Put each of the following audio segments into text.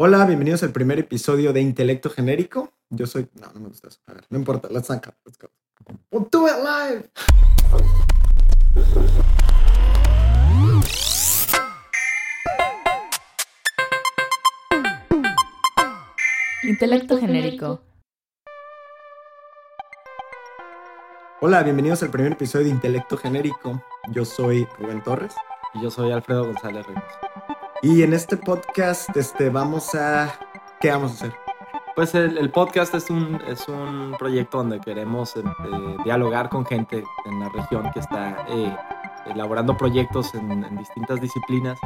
Hola, bienvenidos al primer episodio de Intelecto Genérico. Yo soy. No, no me gusta eso. A ver, no importa. Let's saca. Let's go. We'll do it live. Intelecto genérico. Hola, bienvenidos al primer episodio de Intelecto Genérico. Yo soy Rubén Torres. Y yo soy Alfredo González Reyes. Y en este podcast este, vamos a... ¿Qué vamos a hacer? Pues el, el podcast es un, es un proyecto donde queremos eh, eh, dialogar con gente en la región que está eh, elaborando proyectos en, en distintas disciplinas,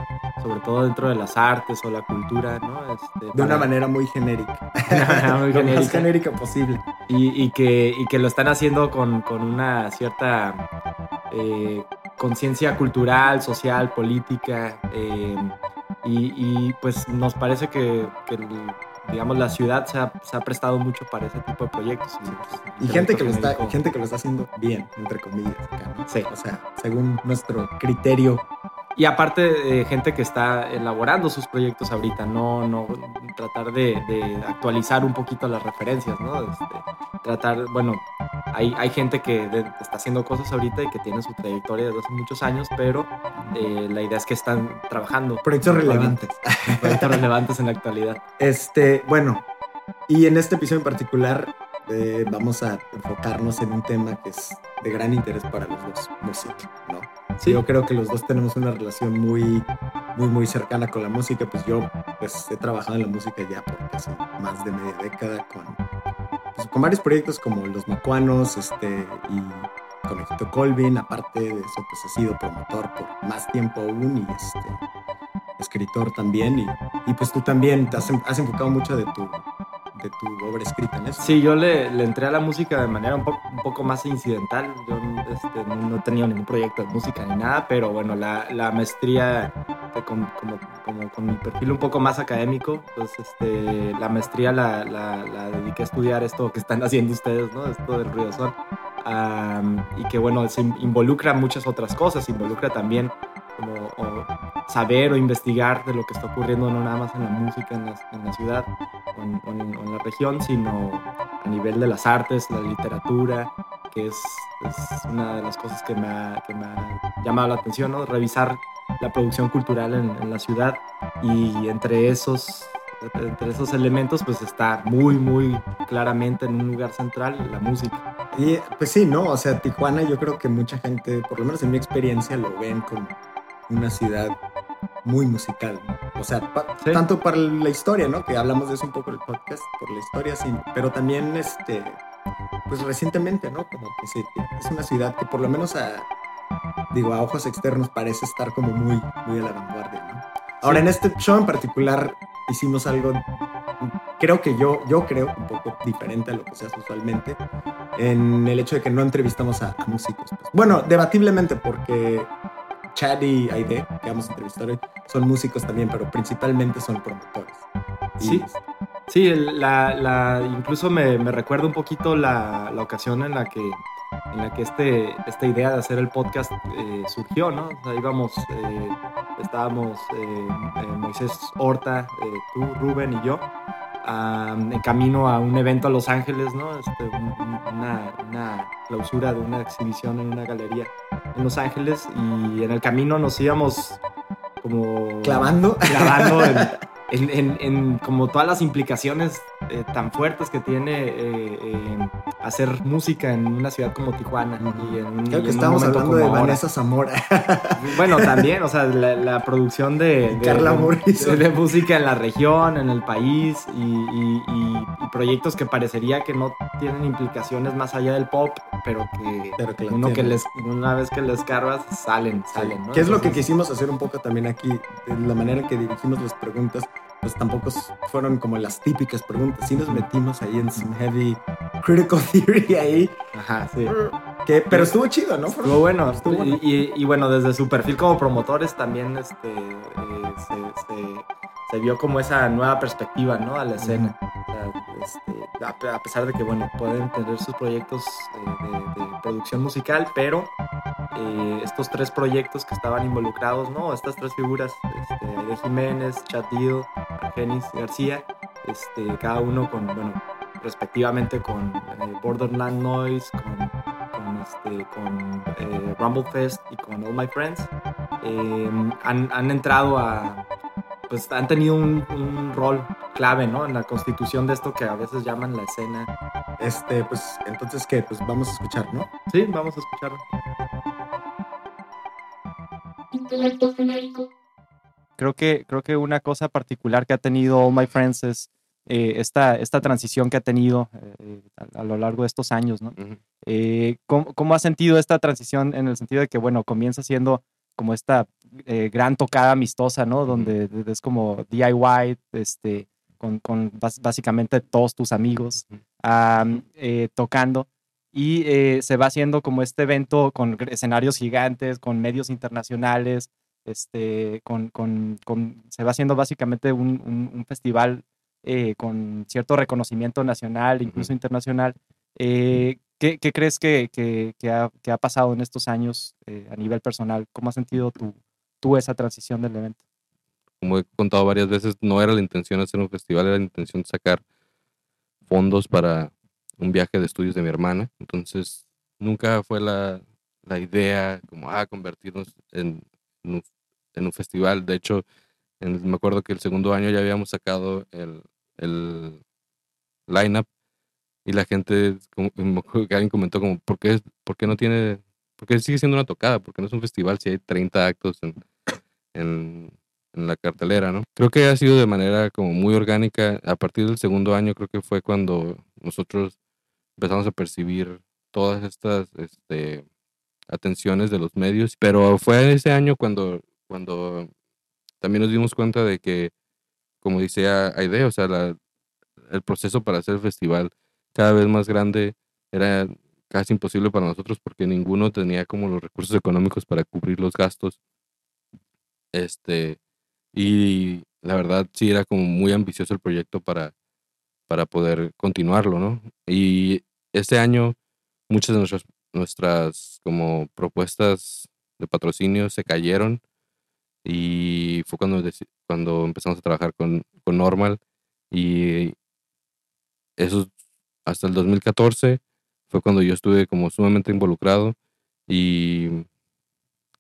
sobre todo dentro de las artes o la cultura, ¿no? Este, De una manera muy genérica. manera muy Lo más genérica. genérica posible. y, y que, y que lo están haciendo con, con una cierta eh, conciencia cultural, social, política. eh, y, y, pues nos parece que, digamos, la ciudad se ha, se ha prestado mucho para ese tipo de proyectos. Y gente que, lo está, gente que lo está haciendo bien, entre comillas. acá, ¿no? Sí. O sea, según nuestro criterio. Y aparte, eh, gente que está elaborando sus proyectos ahorita, no, no tratar de, de actualizar un poquito las referencias, ¿no? Este, tratar, bueno, hay, hay gente que de- está haciendo cosas ahorita y que tiene su trayectoria desde hace muchos años, pero eh, la idea es que están trabajando Proyectos relevantes. proyectos relevantes en la actualidad. Este, bueno, y en este episodio en particular eh, vamos a enfocarnos en un tema que es de gran interés para los dos, música, ¿no? Sí, Yo creo que los dos tenemos una relación muy, muy, muy cercana con la música. Pues yo pues, he trabajado en la música ya por casi más de media década con, pues, con varios proyectos como Los Macuanos este, y Conejito Colvin. Aparte de eso, pues he sido promotor por más tiempo aún y este, escritor también. Y, y pues tú también te has, has enfocado mucho de tu, de tu obra escrita en eso. Sí, yo le, le entré a la música de manera un, po- un poco más incidental. Yo este, no, he tenido ningún proyecto de música ni nada, pero bueno, la, la maestría, con, como, como con mi perfil un poco más académico, pues este, la maestría la, la, la dediqué a estudiar esto que están haciendo ustedes, ¿no? Esto del ruido son. Am, y que bueno, se in- involucra muchas otras cosas, involucra también como o saber o investigar de lo que está ocurriendo no nada más en la música en la, en la ciudad en, en- en la región, sino a nivel de las artes, la literatura, que es, es una de las cosas que me, ha, que me ha llamado la atención, ¿no? revisar la producción cultural en, en la ciudad y entre esos, entre esos elementos pues está muy, muy claramente en un lugar central la música. Y pues sí, ¿no? O sea, Tijuana yo creo que mucha gente, por lo menos en mi experiencia, lo ven como una ciudad muy musical. ¿no? O sea, pa- Sí. tanto para la historia, ¿no? Que hablamos de eso un poco en el podcast, por la historia, sí, pero también, este, pues recientemente, ¿no? Como que sí, es una ciudad que por lo menos a, digo, a ojos externos parece estar como muy, muy a la vanguardia, ¿no? Ahora, Sí. en este show en particular hicimos algo, creo que yo, yo creo un poco diferente a lo que se hace usualmente, en el hecho de que no entrevistamos a, a músicos. pues. Bueno, debatiblemente porque Chad y Aide, que vamos a entrevistar hoy, son músicos también, pero principalmente son promotores. Y- Sí. Sí, la, la- incluso me, me recuerda un poquito la, la ocasión en la que, en la que este, esta idea de hacer el podcast eh, surgió, ¿no? O sea, íbamos, eh, estábamos eh, eh, Moisés Horta, eh, tú, Rubén y yo, ah, en camino a un evento a Los Ángeles, ¿no? Este, un- una, una clausura de una exhibición en una galería en Los Ángeles y en el camino nos íbamos como Clavando. clavando en, en- en- en como todas las implicaciones eh, tan fuertes que tiene eh, eh, hacer música en una ciudad como Tijuana. y en, Creo y que momento hablando de ahora. Vanessa Zamora. Bueno, también, o sea, la, la producción de, de- Carla de- Morrison. de música en la región, en el país y, y- y- y proyectos que parecería que no tienen implicaciones más allá del pop, pero que, Pero que la uno que les, una vez que les cargas salen, salen, ¿no? ¿Qué es lo que quisimos hacer un poco también aquí? La manera en que dirigimos las preguntas, pues tampoco fueron como las típicas preguntas. Sí nos metimos ahí en some heavy critical theory ahí. Ajá, sí. Que, pero estuvo chido, ¿no? Estuvo bueno. Estuvo bueno. Y, bueno, desde su perfil como promotores también este, eh, se, se- se vio como esa nueva perspectiva ¿no? a la escena. O sea, este, a, pe- a pesar de que bueno, pueden tener sus proyectos eh, de, de producción musical, pero eh, estos tres proyectos que estaban involucrados, ¿no? Estas tres figuras, este, de Jiménez, Chad Deal, Argenis García, este, cada uno con, bueno, respectivamente con eh, Borderland Noise, con, con, este, con eh, Rumble Fest y con All My Friends, em, han, han, entrado a, pues han tenido un, un, rol clave, ¿no? En la constitución de esto que a veces llaman la escena. Este, pues, entonces, ¿qué? Pues vamos a escuchar, ¿no? Sí, vamos a escucharlo. Creo que, creo que una cosa particular que ha tenido All My Friends es eh, esta, esta transición que ha tenido eh, a, a, lo largo de estos años, ¿no? Uh -huh. eh, ¿cómo, ¿cómo, ha sentido esta transición en el sentido de que, bueno, comienza siendo como esta eh, gran tocada amistosa, ¿no? Donde uh -huh. es como DIY, este, con, con básicamente todos tus amigos um, tocando y eh, se va haciendo como este evento con escenarios gigantes, con medios internacionales, este, con, con, con se va haciendo básicamente un, un, un festival eh, con cierto reconocimiento nacional, incluso uh -huh. internacional. Eh, ¿qué, ¿qué, crees que, que, que, ha, que, ha, pasado en estos años eh, a nivel personal? ¿Cómo has sentido tú, tú esa transición del evento? Como he contado varias veces, no era la intención hacer un festival, era la intención sacar fondos para un viaje de estudios de mi hermana. Entonces, nunca fue la, la idea como, ah, convertirnos en, en, un, festival. De hecho, me acuerdo que el segundo año ya habíamos sacado el, el lineup y la gente, como, alguien comentó como, ¿por qué, ¿por qué no tiene, por qué sigue siendo una tocada? ¿Por qué no es un festival si hay 30 actos en, en, en la cartelera, ¿no? Creo que ha sido de manera como muy orgánica. A partir del segundo año creo que fue cuando nosotros empezamos a percibir todas estas este, atenciones de los medios, pero fue ese año cuando, cuando también nos dimos cuenta de que, como dice Aide, o sea, la, el proceso para hacer el festival cada vez más grande era casi imposible para nosotros porque ninguno tenía como los recursos económicos para cubrir los gastos. Este, y la verdad sí era como muy ambicioso el proyecto para, para poder continuarlo, ¿no? Y este año muchas de nuestras, nuestras como propuestas de patrocinio se cayeron y fue cuando, cuando empezamos a trabajar con, con Normal y eso hasta el 2014 fue cuando yo estuve como sumamente involucrado y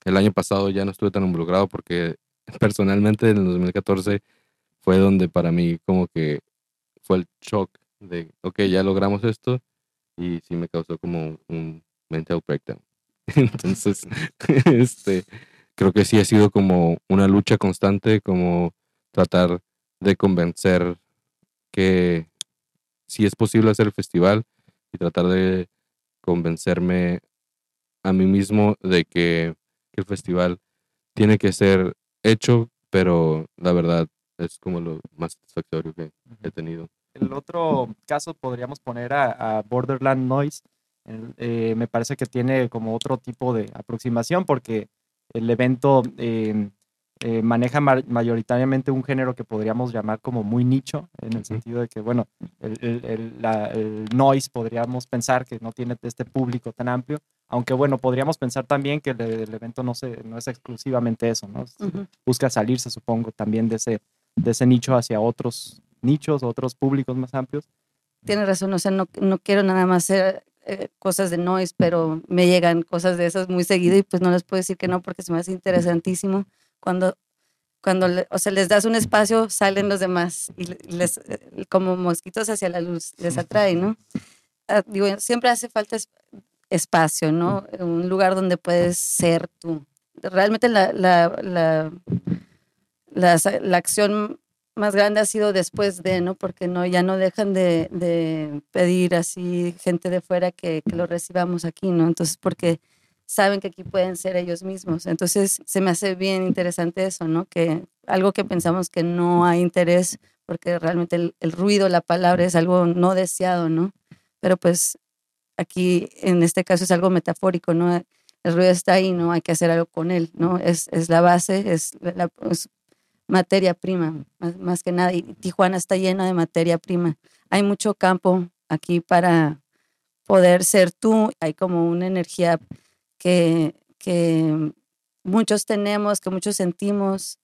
el año pasado ya no estuve tan involucrado porque personalmente en el 2014 fue donde para mí como que fue el shock de, ok, ya logramos esto y sí me causó como un mental breakdown. Entonces, este, creo que sí ha sido como una lucha constante, como tratar de convencer que sí es posible hacer el festival y tratar de convencerme a mí mismo de que, que el festival tiene que ser hecho, pero la verdad es como lo más satisfactorio que he tenido. El otro caso podríamos poner a, a Borderland Noise. Eh, me parece que tiene como otro tipo de aproximación porque el evento eh, eh, maneja ma mayoritariamente un género que podríamos llamar como muy nicho, en el sentido de que, bueno, el, el, el, la, el, noise podríamos pensar que no tiene este público tan amplio, aunque bueno, podríamos pensar también que el, evento no, se, no es exclusivamente eso, ¿no? Uh -huh. Busca salirse, supongo, también de ese, de ese nicho hacia otros nichos, otros públicos más amplios. Tienes razón, o sea, no, no quiero nada más hacer eh, cosas de noise, pero me llegan cosas de esas muy seguido y pues no les puedo decir que no porque se me hace interesantísimo cuando, cuando o sea, les das un espacio, salen los demás y les, eh, como mosquitos hacia la luz, les atrae, ¿no? Ah, digo, siempre hace falta espacio, ¿no? Un lugar donde puedes ser tú. Realmente la, la, la, la, la acción más grande ha sido después de, ¿no? Porque no, ya no dejan de, de pedir así gente de fuera que, que, lo recibamos aquí, ¿no? Entonces, porque saben que aquí pueden ser ellos mismos. Entonces, se me hace bien interesante eso, ¿no? Que algo que pensamos que no hay interés, porque realmente el, el ruido, la palabra es algo no deseado, ¿no? Pero pues aquí, en este caso, es algo metafórico, ¿no? El ruido está ahí, ¿no? Hay que hacer algo con él, ¿no? Es, es la base, es, la, materia prima, más, que nada. Y Tijuana está llena de materia prima. Hay mucho campo aquí para poder ser tú. Hay como una energía que, que muchos tenemos, que muchos sentimos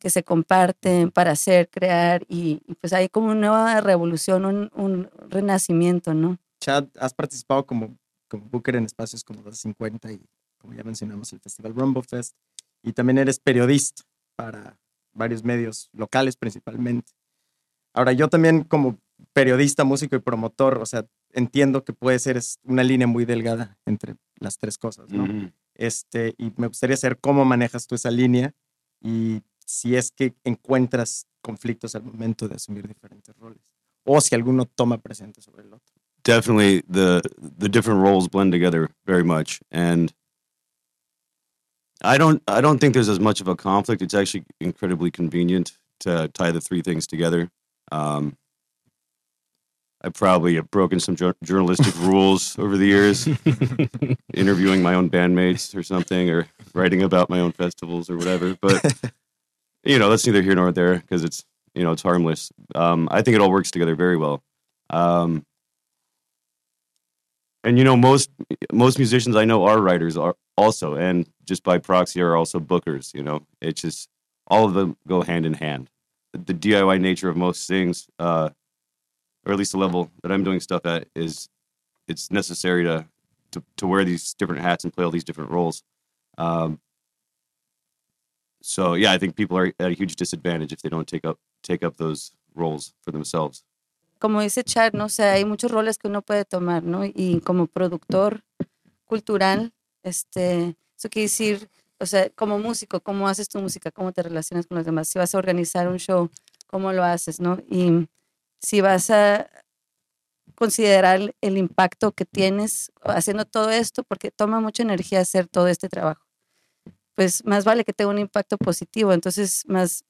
que se comparten para hacer, crear y, y pues hay como una nueva revolución, un, un renacimiento, ¿no? Chad, has participado como, como booker en espacios como 250 y como ya mencionamos el Festival Rumble Fest y también eres periodista para varios medios locales principalmente. Ahora, yo también como periodista, músico y promotor, o sea, entiendo que puede ser una línea muy delgada entre las tres cosas, ¿no? Este, y me gustaría saber cómo manejas tú esa línea y si es que encuentras conflictos al momento de asumir diferentes roles o si alguno toma presente sobre el otro. definitely the the different roles blend together very much and i don't i don't think there's as much of a conflict. It's actually incredibly convenient to tie the three things together. Um, i probably have broken some jour- journalistic rules over the years interviewing my own bandmates or something or writing about my own festivals or whatever but you know that's neither here nor there because it's you know it's harmless. Um, i think it all works together very well. Um, and you know most most musicians i know are writers are also and just by proxy are also bookers you know it's just all of them go hand in hand the diy nature of most things uh or at least the level that i'm doing stuff at is it's necessary to to, to wear these different hats and play all these different roles um so yeah i think people are at a huge disadvantage if they don't take up take up those roles for themselves como dice Chad, ¿no? O sea, hay muchos roles que uno puede tomar, ¿no? Y como productor cultural, este, eso quiere decir, o sea, como músico, ¿cómo haces tu música? ¿Cómo te relacionas con los demás? Si vas a organizar un show, ¿cómo lo haces, no? Y si vas a considerar el impacto que tienes haciendo todo esto, porque toma mucha energía hacer todo este trabajo, pues más vale que tenga un impacto positivo, entonces más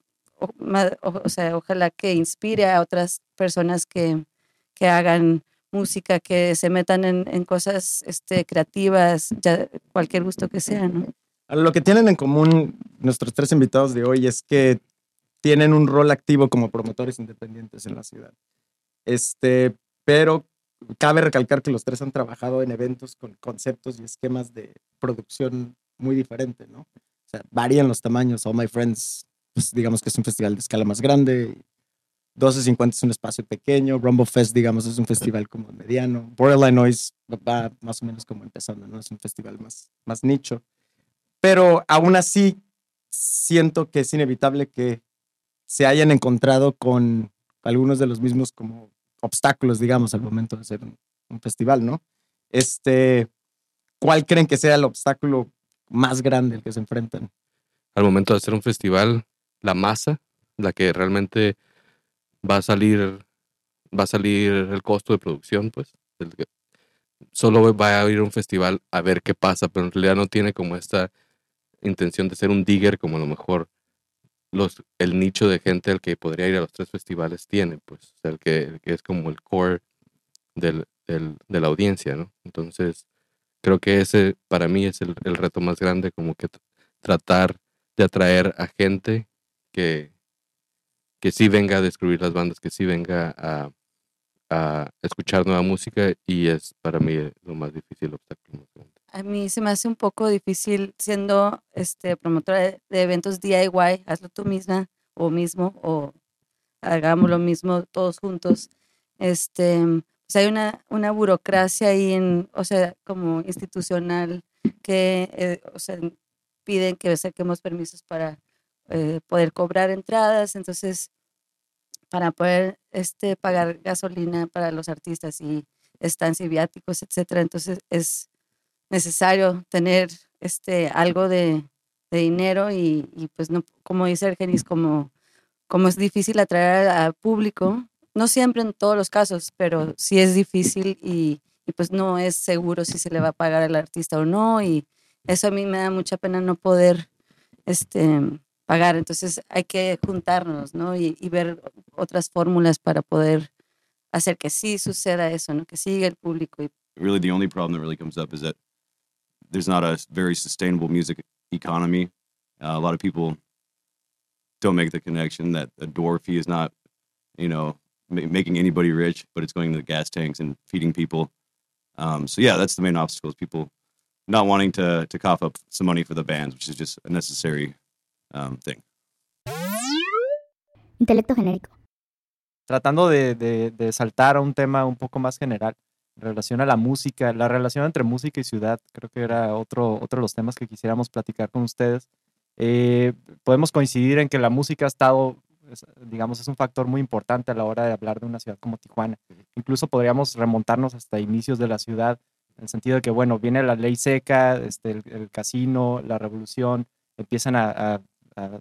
o, sea, ojalá que inspire a otras personas que, que hagan música, que se metan en, en cosas este, creativas, ya, cualquier gusto que sea, ¿no? Lo que tienen en común nuestros tres invitados de hoy es que tienen un rol activo como promotores independientes en la ciudad. Este, pero cabe recalcar que los tres han trabajado en eventos con conceptos y esquemas de producción muy diferentes, ¿no? O sea, varían los tamaños. All My Friends, pues digamos que es un festival de escala más grande. 1250 es un espacio pequeño. Rumble Fest, digamos, es un festival como mediano. Borderline Noise va más o menos como empezando, ¿no? Es un festival más, más nicho pero aún así siento que es inevitable que se hayan encontrado con algunos de los mismos como obstáculos, digamos, al momento de hacer un, un festival, ¿no? Este, ¿cuál creen que sea el obstáculo más grande al que se enfrentan? al momento de hacer un festival, la masa, la que realmente va a salir, va a salir el costo de producción, pues. solo va a ir a un festival a ver qué pasa, pero en realidad no tiene como esta intención de ser un digger como a lo mejor los, el nicho de gente al que podría ir a los tres festivales tiene, pues, el que, el que es como el core del, del- de la audiencia, ¿no? Entonces, creo que ese para mí es el, el reto más grande, como que tr- tratar de atraer a gente que, que sí venga a descubrir las bandas, que sí venga a, a escuchar nueva música y es para mí lo más difícil obstáculo. A mí se me hace un poco difícil siendo este, promotora de eventos DIY, hazlo tú misma o mismo, o hagamos lo mismo todos juntos. Este, pues hay una, una burocracia ahí, en, o sea, como institucional, que eh, o sea, piden que saquemos permisos para eh, poder cobrar entradas, entonces, para poder este, pagar gasolina para los artistas y estancia y viáticos, etcétera. Entonces, es necesario tener este algo de, dinero y, pues no como dice Argenis como como es difícil atraer al público no siempre en todos los casos pero sí es difícil y, y, pues no es seguro si se le va a pagar al artista o no y eso a mí me da mucha pena no poder este pagar entonces hay que juntarnos no y, y ver otras fórmulas para poder hacer que sí suceda eso no que siga el público y really the only problem that really comes up is that there's not a very sustainable music economy. Uh, a lot of people don't make the connection that a door fee is not, you know, ma- making anybody rich, but it's going to the gas tanks and feeding people. Um, so yeah, that's the main obstacle is people not wanting to to cough up some money for the bands, which is just a necessary um, thing. Intelecto genérico. Tratando de, de- de saltar a un tema un poco más general en relación a la música, la relación entre música y ciudad, creo que era otro, otro de los temas que quisiéramos platicar con ustedes. Eh, podemos coincidir en que la música ha estado, es- digamos, es un factor muy importante a la hora de hablar de una ciudad como Tijuana. Incluso podríamos remontarnos hasta inicios de la ciudad, en el sentido de que, bueno, viene la ley seca, este, el, el casino, la revolución, empiezan a, a- a-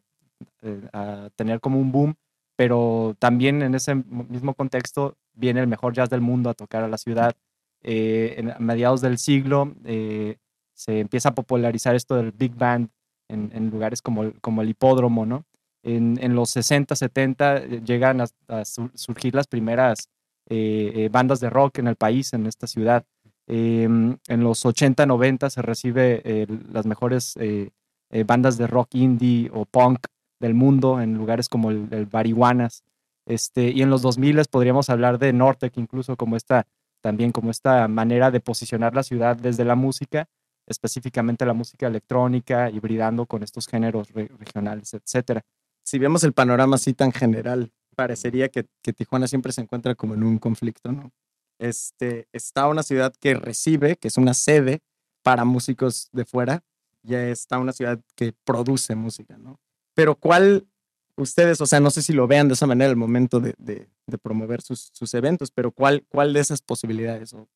eh, a tener como un boom, pero también en ese mismo contexto viene el mejor jazz del mundo a tocar a la ciudad. Eh, en, a mediados del siglo eh, se empieza a popularizar esto del big band en, lugares como, como el hipódromo, ¿no? En, en los 60, 70 eh, llegan a, a sur- surgir las primeras bandas de rock en el país, en esta ciudad. Em, en los 80, 90 se recibe las mejores eh, bandas de rock indie o punk del mundo en lugares como el, el. Este, y en los 2000 podríamos hablar de Nortec incluso como esta, también como esta manera de posicionar la ciudad desde la música, específicamente la música electrónica, hibridando con estos géneros re- regionales, etcétera. Si vemos el panorama así tan general, parecería que, que Tijuana siempre se encuentra como en un conflicto, ¿no? Este, está una ciudad que recibe, que es una sede para músicos de fuera, ya está una ciudad que produce música, ¿no? Pero ¿cuál ustedes, o sea, no sé si lo vean de esa manera al momento de, promover sus, eventos, pero ¿cuál, ¿cuál de esas posibilidades o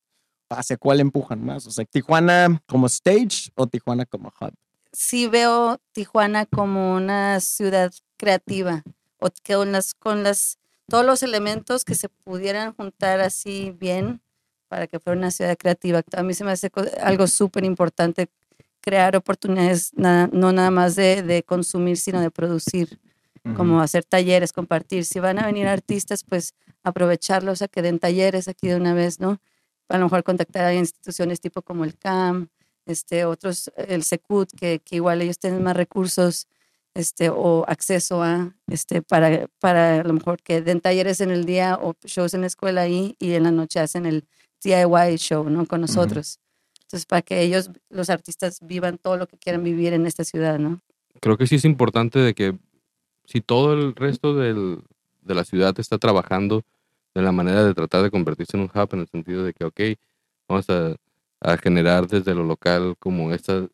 hacia cuál empujan más? O sea, Tijuana como stage o Tijuana como hub. sí veo Tijuana como una ciudad creativa o que con las con las todos los elementos que se pudieran juntar así bien para que fuera una ciudad creativa. A mí se me hace algo súper importante crear oportunidades, na- no nada más de, de consumir, sino de producir, como hacer talleres, compartir. Si van a venir artistas, pues aprovecharlos a que den talleres aquí de una vez, ¿no? A lo mejor contactar a instituciones tipo como el CAM, este, otros, el Secut, que, que igual ellos tienen más recursos este, o acceso a, este, para, para a lo mejor que den talleres en el día o shows en la escuela ahí y en la noche hacen el DIY show, ¿no? Con nosotros. Entonces, para que ellos, los artistas, vivan todo lo que quieran vivir en esta ciudad, ¿no? creo que sí es importante de que si todo el resto del- de la ciudad está trabajando de la manera de tratar de convertirse en un hub en el sentido de que, ok, vamos a, generar desde lo local como esta,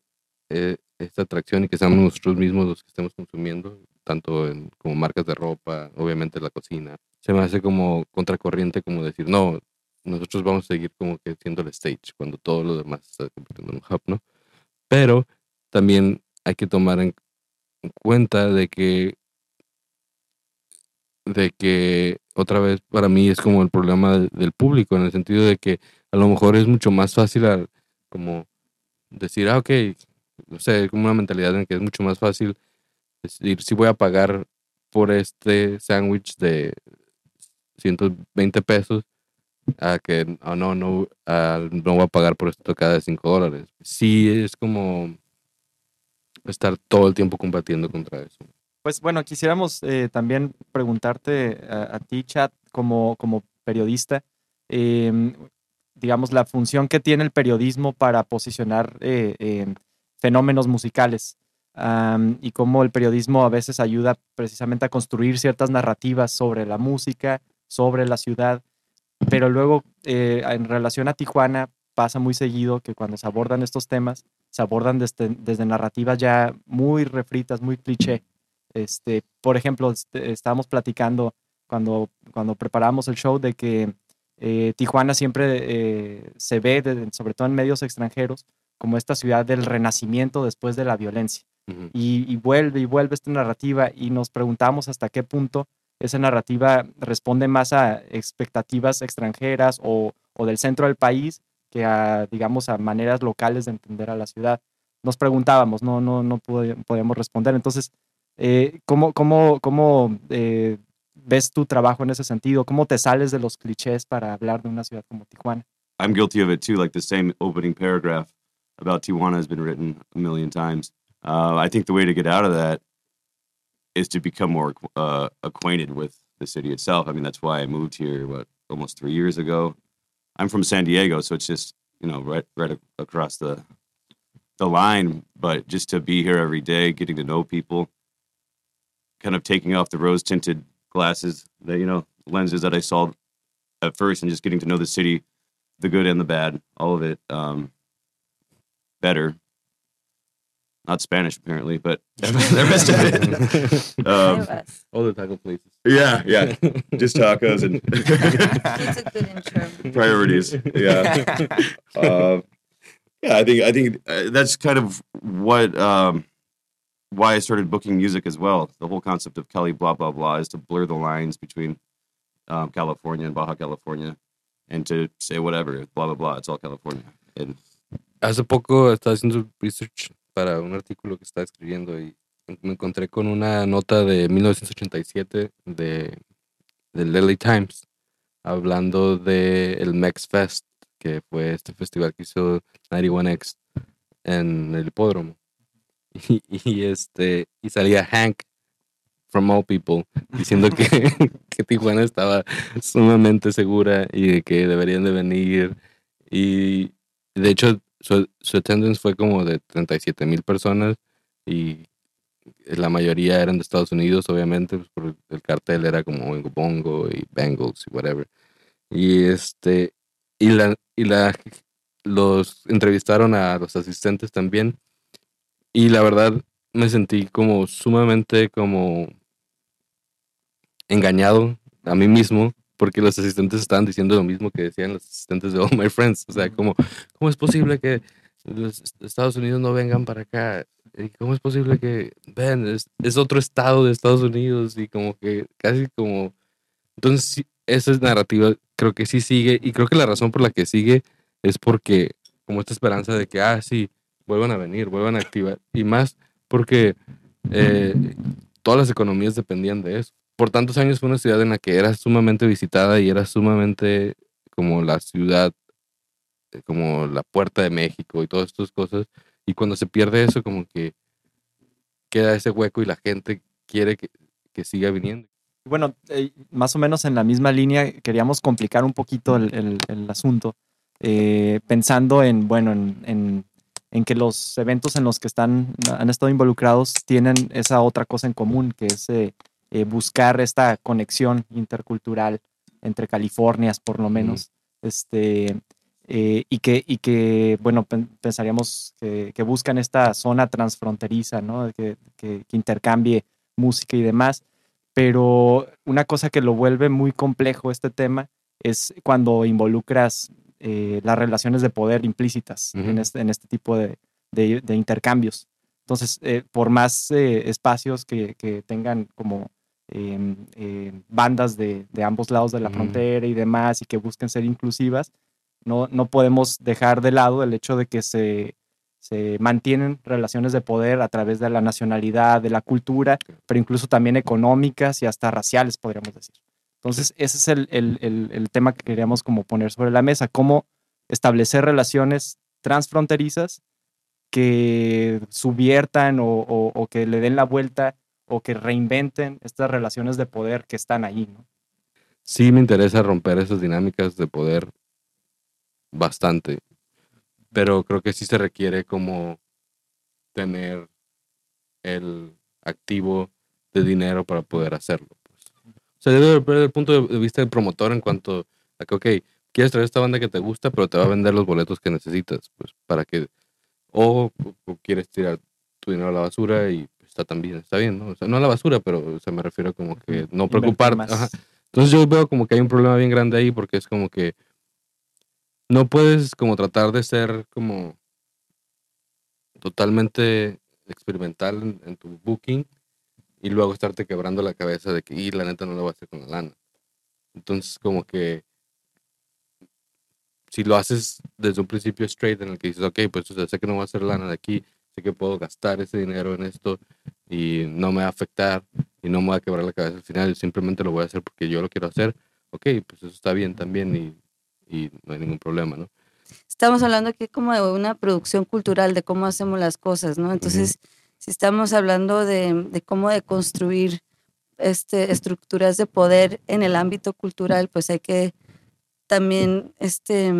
eh, esta atracción y que seamos nosotros mismos los que estemos consumiendo, tanto en, como marcas de ropa, obviamente la cocina. Se me hace como contracorriente como decir, no, nosotros vamos a seguir como que siendo el stage cuando todo lo demás está convirtiendo en un hub, ¿no? Pero también hay que tomar en en cuenta de que de que otra vez para mí es como el problema de- del público en el sentido de que a lo mejor es mucho más fácil como decir ah ok no sé como una mentalidad en que es mucho más fácil decir si voy a pagar por este sándwich de 120 pesos a que ah, no no ah, no voy a pagar por esta tocada de 5 dólares sí es como estar todo el tiempo combatiendo contra eso. Pues bueno, quisiéramos eh, también preguntarte a, a ti, Chat, como, como periodista, em, digamos, la función que tiene el periodismo para posicionar eh, em, fenómenos musicales am, y cómo el periodismo a veces ayuda precisamente a construir ciertas narrativas sobre la música, sobre la ciudad, pero luego eh, en relación a Tijuana pasa muy seguido que cuando se abordan estos temas, se abordan desde, desde narrativas ya muy refritas, muy cliché. Este, por ejemplo, este, estábamos platicando cuando, cuando preparamos el show de que eh, Tijuana siempre eh, se ve, de- sobre todo en medios extranjeros, como esta ciudad del renacimiento después de la violencia. Y, y vuelve y vuelve esta narrativa y nos preguntamos hasta qué punto esa narrativa responde más a expectativas extranjeras o, o del centro del país que a, digamos, a maneras locales de entender a la ciudad. Nos preguntábamos, no, no, no pod- podíamos responder. Entonces, eh, ¿cómo, cómo, cómo eh, ves tu trabajo en ese sentido? ¿Cómo te sales de los clichés para hablar de una ciudad como Tijuana? I'm guilty of it too. Like the same opening paragraph about Tijuana has been written a million times. Uh, I think the way to get out of that is to become more uh, acquainted with the city itself. I mean, that's why I moved here. What almost three years ago. I'm from San Diego, so it's just you know right right across the the line. But just to be here every day, getting to know people, kind of taking off the rose tinted glasses, that you know lenses that I saw at first, and just getting to know the city, the good and the bad, all of it, um, better. Not Spanish apparently, but the rest of it. Um, All the taco places. yeah, yeah, just tacos and It's a good intro. priorities. Yeah. uh, yeah, I think I think uh, that's kind of what um, why I started booking music as well. The whole concept of Kelly blah blah blah is to blur the lines between um, California and Baja California, and to say whatever blah blah blah. It's all California. And Hace poco estaba haciendo research para un artículo que estaba escribiendo y me encontré con una nota de 1987 de, del LA Times hablando de el Mex Fest, que fue este festival que hizo 91X en el hipódromo. Y, este, y salía Hank from All People diciendo que, que Tijuana estaba sumamente segura y que deberían de venir. Y de hecho, su, attendance fue como de 37 mil personas y la mayoría eran de Estados Unidos, obviamente, pues, el cartel era como Oingo Bongo y Bengals y whatever. Y este, y la, y la, los entrevistaron a los asistentes también. Y la verdad me sentí como sumamente como engañado a mí mismo porque los asistentes estaban diciendo lo mismo que decían los asistentes de All My Friends. O sea, como, ¿cómo es posible que los Estados Unidos no vengan para acá? ¿Y ¿Cómo es posible que, ven, es, es otro estado de Estados Unidos y como que casi como... Entonces, sí, esa es narrativa, creo que sí sigue y creo que la razón por la que sigue es porque como esta esperanza de que, ah, sí, vuelvan a venir, vuelvan a activar y más porque eh, todas las economías dependían de eso por tantos años fue una ciudad en la que era sumamente visitada y era sumamente como la ciudad, eh, como la puerta de México y todas estas cosas. Y cuando se pierde eso, como que queda ese hueco y la gente quiere que, que siga viniendo. Bueno, eh, más o menos en la misma línea queríamos complicar un poquito el, el- asunto, eh, pensando en, bueno, en, en- en que los eventos en los que están, han estado involucrados tienen esa otra cosa en común, que es eh, eh, buscar esta conexión intercultural entre Californias, por lo menos, este, eh, y, que, y que, bueno, pen- pensaríamos que, que buscan esta zona transfronteriza, ¿no? Que, que- que intercambie música y demás pero una cosa que lo vuelve muy complejo este tema es cuando involucras eh, las relaciones de poder implícitas en, este, en este tipo de, de- de intercambios. Entonces, eh, por más eh, espacios que, que tengan como em, eh, bandas de, de ambos lados de la Ujú. frontera y demás y que busquen ser inclusivas, no, no podemos dejar de lado el hecho de que se, se mantienen relaciones de poder a través de la nacionalidad, de la cultura, pero incluso también económicas y hasta raciales, podríamos decir. Entonces, ese es el, el- el- el tema que queríamos como poner sobre la mesa, cómo establecer relaciones transfronterizas que subviertan o, o- o que le den la vuelta o que reinventen estas relaciones de poder que están ahí, ¿no? Sí me interesa romper esas dinámicas de poder bastante, pero creo que sí se requiere como tener el activo de dinero para poder hacerlo. pues. O sea, ver el punto de vista del promotor en cuanto a que, ok, quieres traer esta banda que te gusta, pero te va a vender los boletos que necesitas, pues, para que, o, o quieres tirar tu dinero a la basura y está también, está bien, ¿no? O sea, no a la basura, pero o sea, me refiero como que no preocupar, ajá. Entonces yo veo como que hay un problema bien grande ahí porque es como que no puedes como tratar de ser como totalmente experimental en, en tu booking y luego estarte quebrando la cabeza de que, y la neta no lo voy a hacer con la lana. Entonces como que si lo haces desde un principio straight en el que dices, ok, pues o sea, sé que no voy a hacer lana de aquí, sé que puedo gastar ese dinero en esto y no me va a afectar y no me va a quebrar la cabeza al final, simplemente lo voy a hacer porque yo lo quiero hacer, ok, pues eso está bien también y, y no hay ningún problema, ¿no? Estamos hablando aquí como de una producción cultural, de cómo hacemos las cosas, ¿no? Entonces, si estamos hablando de, de cómo de construir este, estructuras de poder en el ámbito cultural, pues hay que también este,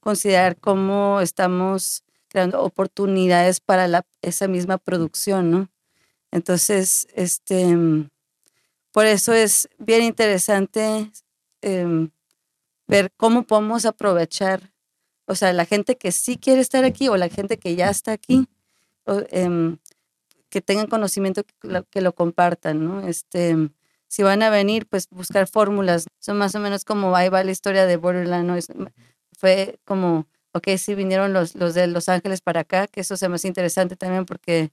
considerar cómo estamos creando oportunidades para la, esa misma producción, ¿no? Entonces, este, por eso es bien interesante em, ver cómo podemos aprovechar, o sea, la gente que sí quiere estar aquí o la gente que ya está aquí, o, em, que tengan conocimiento, que lo, que lo compartan, ¿no? Este, si van a venir, pues buscar fórmulas. Son más o menos como ahí va la historia de Borderland, ¿no? Es- fue como, ok, sí vinieron los, los de Los Ángeles para acá, que eso se me hace interesante también porque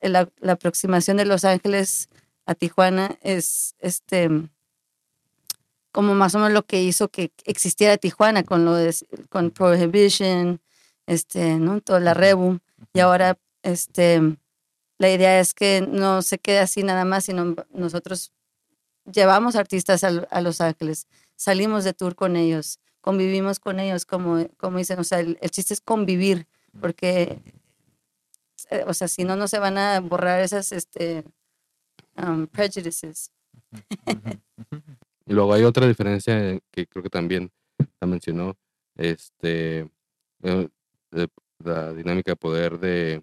la, la aproximación de Los Ángeles a Tijuana es este como más o menos lo que hizo que existiera Tijuana con lo de, con Prohibition, este, ¿no? Toda la Rebu. Y ahora, este, la idea es que no se quede así nada más, sino nosotros llevamos artistas a, a Los Ángeles, salimos de tour con ellos, convivimos con ellos, como, como dicen, o sea, el, el chiste es convivir, porque, eh, o sea, si no, no se van a borrar esas, este, um, prejudices. Y luego hay otra diferencia que creo que también la mencionó, este, eh, de- la dinámica de poder de,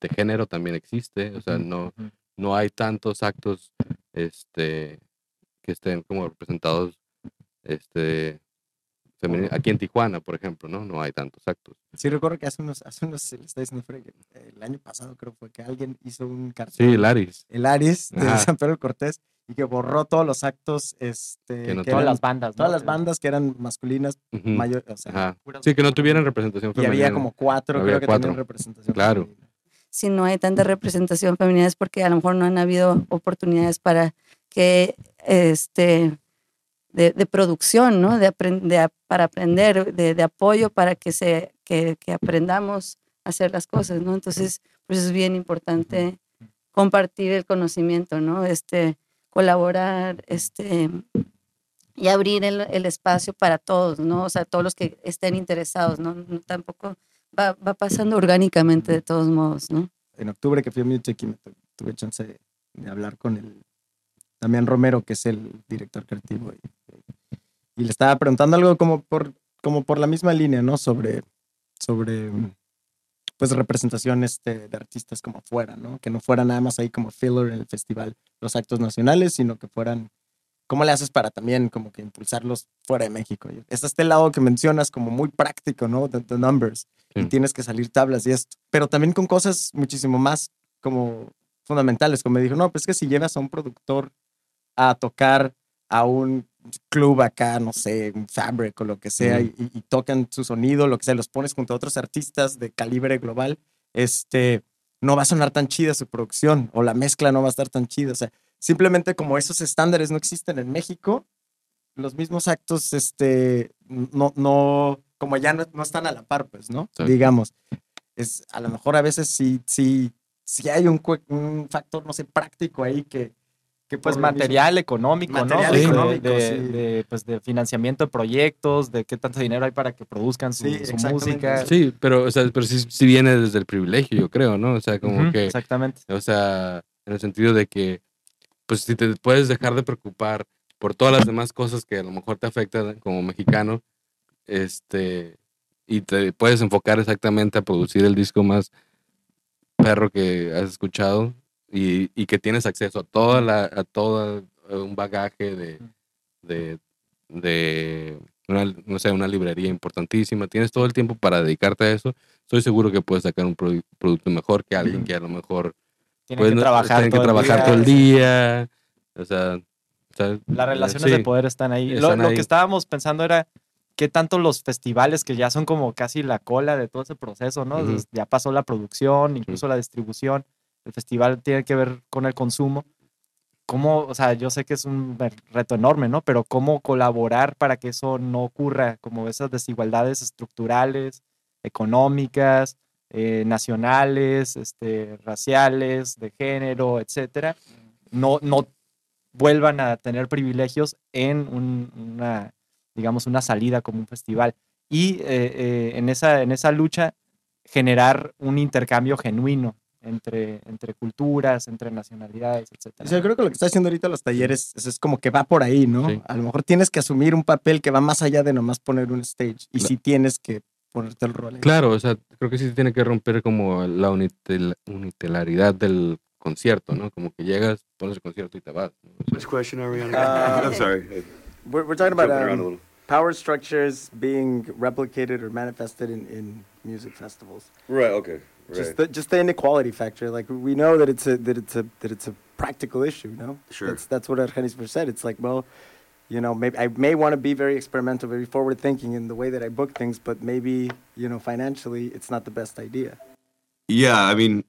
de género también existe, o sea, no, no hay tantos actos este, que estén como representados este, aquí en Tijuana, por ejemplo, ¿no? No hay tantos actos. Sí, recuerdo que hace unos, hace unos, le está diciendo el año pasado creo fue que alguien hizo un cartel. Sí, Laris. el Aris de Ajá. San Pedro Cortés y que borró todos los actos, este, Que no que todas eran- Todas las bandas, ¿no? todas las bandas que eran masculinas, Ujú, mayor, o sea, Sí, que no tuvieran representación y femenina. había como cuatro, Había creo que cuatro. tenían representación. Claro. femenina. si no hay tanta representación femenina es porque a lo mejor no han habido oportunidades para que este de, de producción, ¿no? De, apren- de a- para aprender, de, de apoyo para que se que, que aprendamos a hacer las cosas, ¿no? Entonces, pues es bien importante compartir el conocimiento, ¿no? Este colaborar, este y abrir el, el espacio para todos, ¿no? O sea, todos los que estén interesados, ¿no? No- tampoco va, va pasando orgánicamente de todos modos, ¿no? En octubre que fui a tu- tuve chance de, de hablar con el Damián Romero, que es el director creativo. Y, y le estaba preguntando algo como por, como por la misma línea, ¿no? Sobre, sobre pues representación este, de artistas como fuera, ¿no? Que no fuera nada más ahí como filler en el festival, los actos nacionales, sino que fueran, ¿cómo le haces para también como que impulsarlos fuera de México? Y Está este lado que mencionas como muy práctico, ¿no? The, the numbers. Y tienes que salir tablas y esto. Pero también con cosas muchísimo más como fundamentales, como me dijo, no, pues es que si llevas a un productor a tocar a un club acá, no sé, un Fabric o lo que sea, y, tocan su sonido, lo que sea, los pones junto a otros artistas de calibre global, este, no va a sonar tan chida su producción o la mezcla no va a estar tan chida. O sea, simplemente como esos estándares no existen en México, los mismos actos, este, no, no, como ya no, no están a la par, pues, ¿no? Digamos, es, a lo mejor a veces sí, sí, sí hay un, un factor, no sé, práctico ahí que, que Pues mismo- material económico, Material ¿no? De- económico, de, sí. de, pues de financiamiento de proyectos, de qué tanto dinero hay para que produzcan su, Sí, su exactamente. música. Sí, pero, o sea, pero sí, sí viene desde el privilegio, yo creo, ¿no? O sea, como que, Exactamente. o sea, en el sentido de que, pues si te puedes dejar de preocupar por todas las demás cosas que a lo mejor te afectan como mexicano, este, y te puedes enfocar exactamente a producir el disco más perro que has escuchado y, y que tienes acceso a toda la, a todo un bagaje de, de, de una, no sé, una librería importantísima, tienes todo el tiempo para dedicarte a eso, estoy seguro que puedes sacar un produ- producto mejor que alguien que a lo mejor Tienen pues, que trabajar, todo, el trabajar día. todo el día, o sea, o sea, Las relaciones sí. de poder están ahí. Lo- están lo, ahí. que estábamos pensando era qué tanto los festivales, que ya son como casi la cola de todo ese proceso, ¿no? Ya pasó la producción, incluso la distribución. El festival tiene que ver con el consumo. ¿Cómo, o sea, yo sé que es un reto enorme, ¿no? Pero cómo colaborar para que eso no ocurra, como esas desigualdades estructurales, económicas, eh, nacionales, este, raciales, de género, etcétera, no, no vuelvan a tener privilegios en un- una, digamos, una salida como un festival. Y eh, eh, en, esa, en esa lucha generar un intercambio genuino entre, entre culturas, entre nacionalidades, etc. O sea, yo creo que lo que está haciendo ahorita los talleres es, es como que va por ahí, ¿no? Sí. A lo mejor tienes que asumir un papel que va más allá de nomás poner un stage. Y Cla- sí tienes que ponerte el rol ahí. Claro, o sea, creo que sí tiene que romper como la unitel- unitelaridad del concierto, ¿no? Como que llegas, pones el concierto y te vas. ¿no? O sea, question are we on? Uh, I'm sorry. We're, we're talking about um, power structures being replicated or manifested in, in music festivals. Right. Okay. Just the just the inequality factor. Like we know that it's a that it's a that it's a practical issue. No, Sure. That's that's what Argenis said. It's like, well, you know, maybe I may want to be very experimental, very forward thinking in the way that I book things, but maybe you know financially it's not the best idea. Yeah, I mean,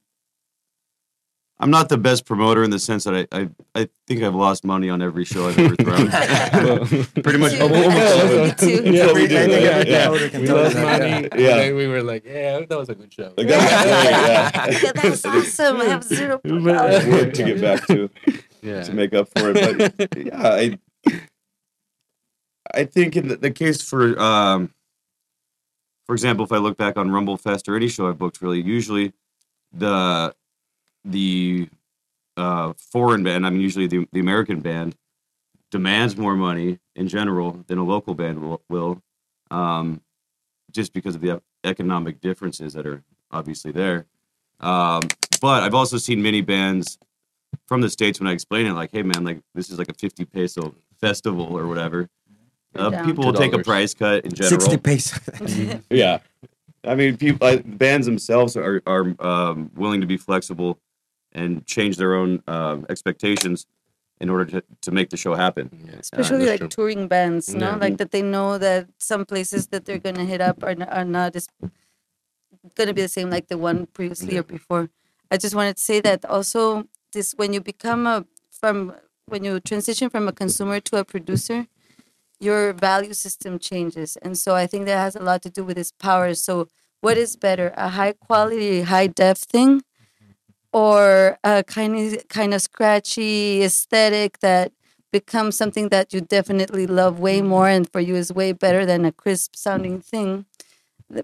I'm not the best promoter in the sense that I, I, I think I've lost money on every show I've ever thrown. Pretty much. Me too. Yeah, we did. I Yeah, yeah. We lost money. yeah. and then we were like, yeah, that was a good show. Like, that was- Yeah, that was awesome. I have zero yeah. Work to get back to Yeah. to make up for it. But yeah, I I think in the, the case for um for example, if I look back on Rumble Fest or any show I've booked, really, usually the the uh, foreign band, I mean, usually the, the American band, demands more money in general than a local band will, will um, just because of the economic differences that are obviously there. Um, but I've also seen many bands from the states when I explain it, like, "Hey, man, like this is like a fifty peso festival or whatever." Uh, people will take a price cut in general. Sixty pesos. Yeah, I mean, people, uh, bands themselves are are um, willing to be flexible and change their own um expectations in order to, to make the show happen. Yeah. Especially that's like true. touring bands, no? Yeah. Like that they know that some places that they're gonna hit up are not, are not as gonna be the same like the one previously Yeah. or before. I just wanted to say that also this when you become a from when you transition from a consumer to a producer, your value system changes, and so I think that has a lot to do with this power. So, what is better, a high quality, high def thing, or a kind of kind of scratchy aesthetic that becomes something that you definitely love way more and for you is way better than a crisp sounding thing.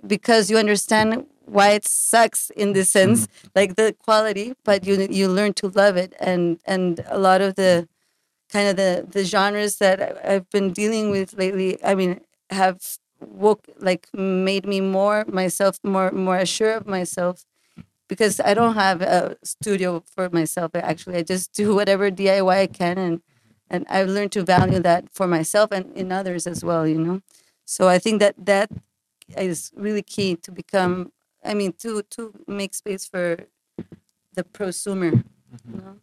Because you understand why it sucks in this sense mm-hmm. like the quality but you you learn to love it. And and a lot of the kind of the the genres that I've been dealing with lately I mean have woke like made me more myself more more assured of myself because I don't have a studio for myself. Actually, I just do whatever DIY I can, and and I've learned to value that for myself and in others as well. You know, so I think that that is really key to become. I mean, to to make space for the prosumer, you know,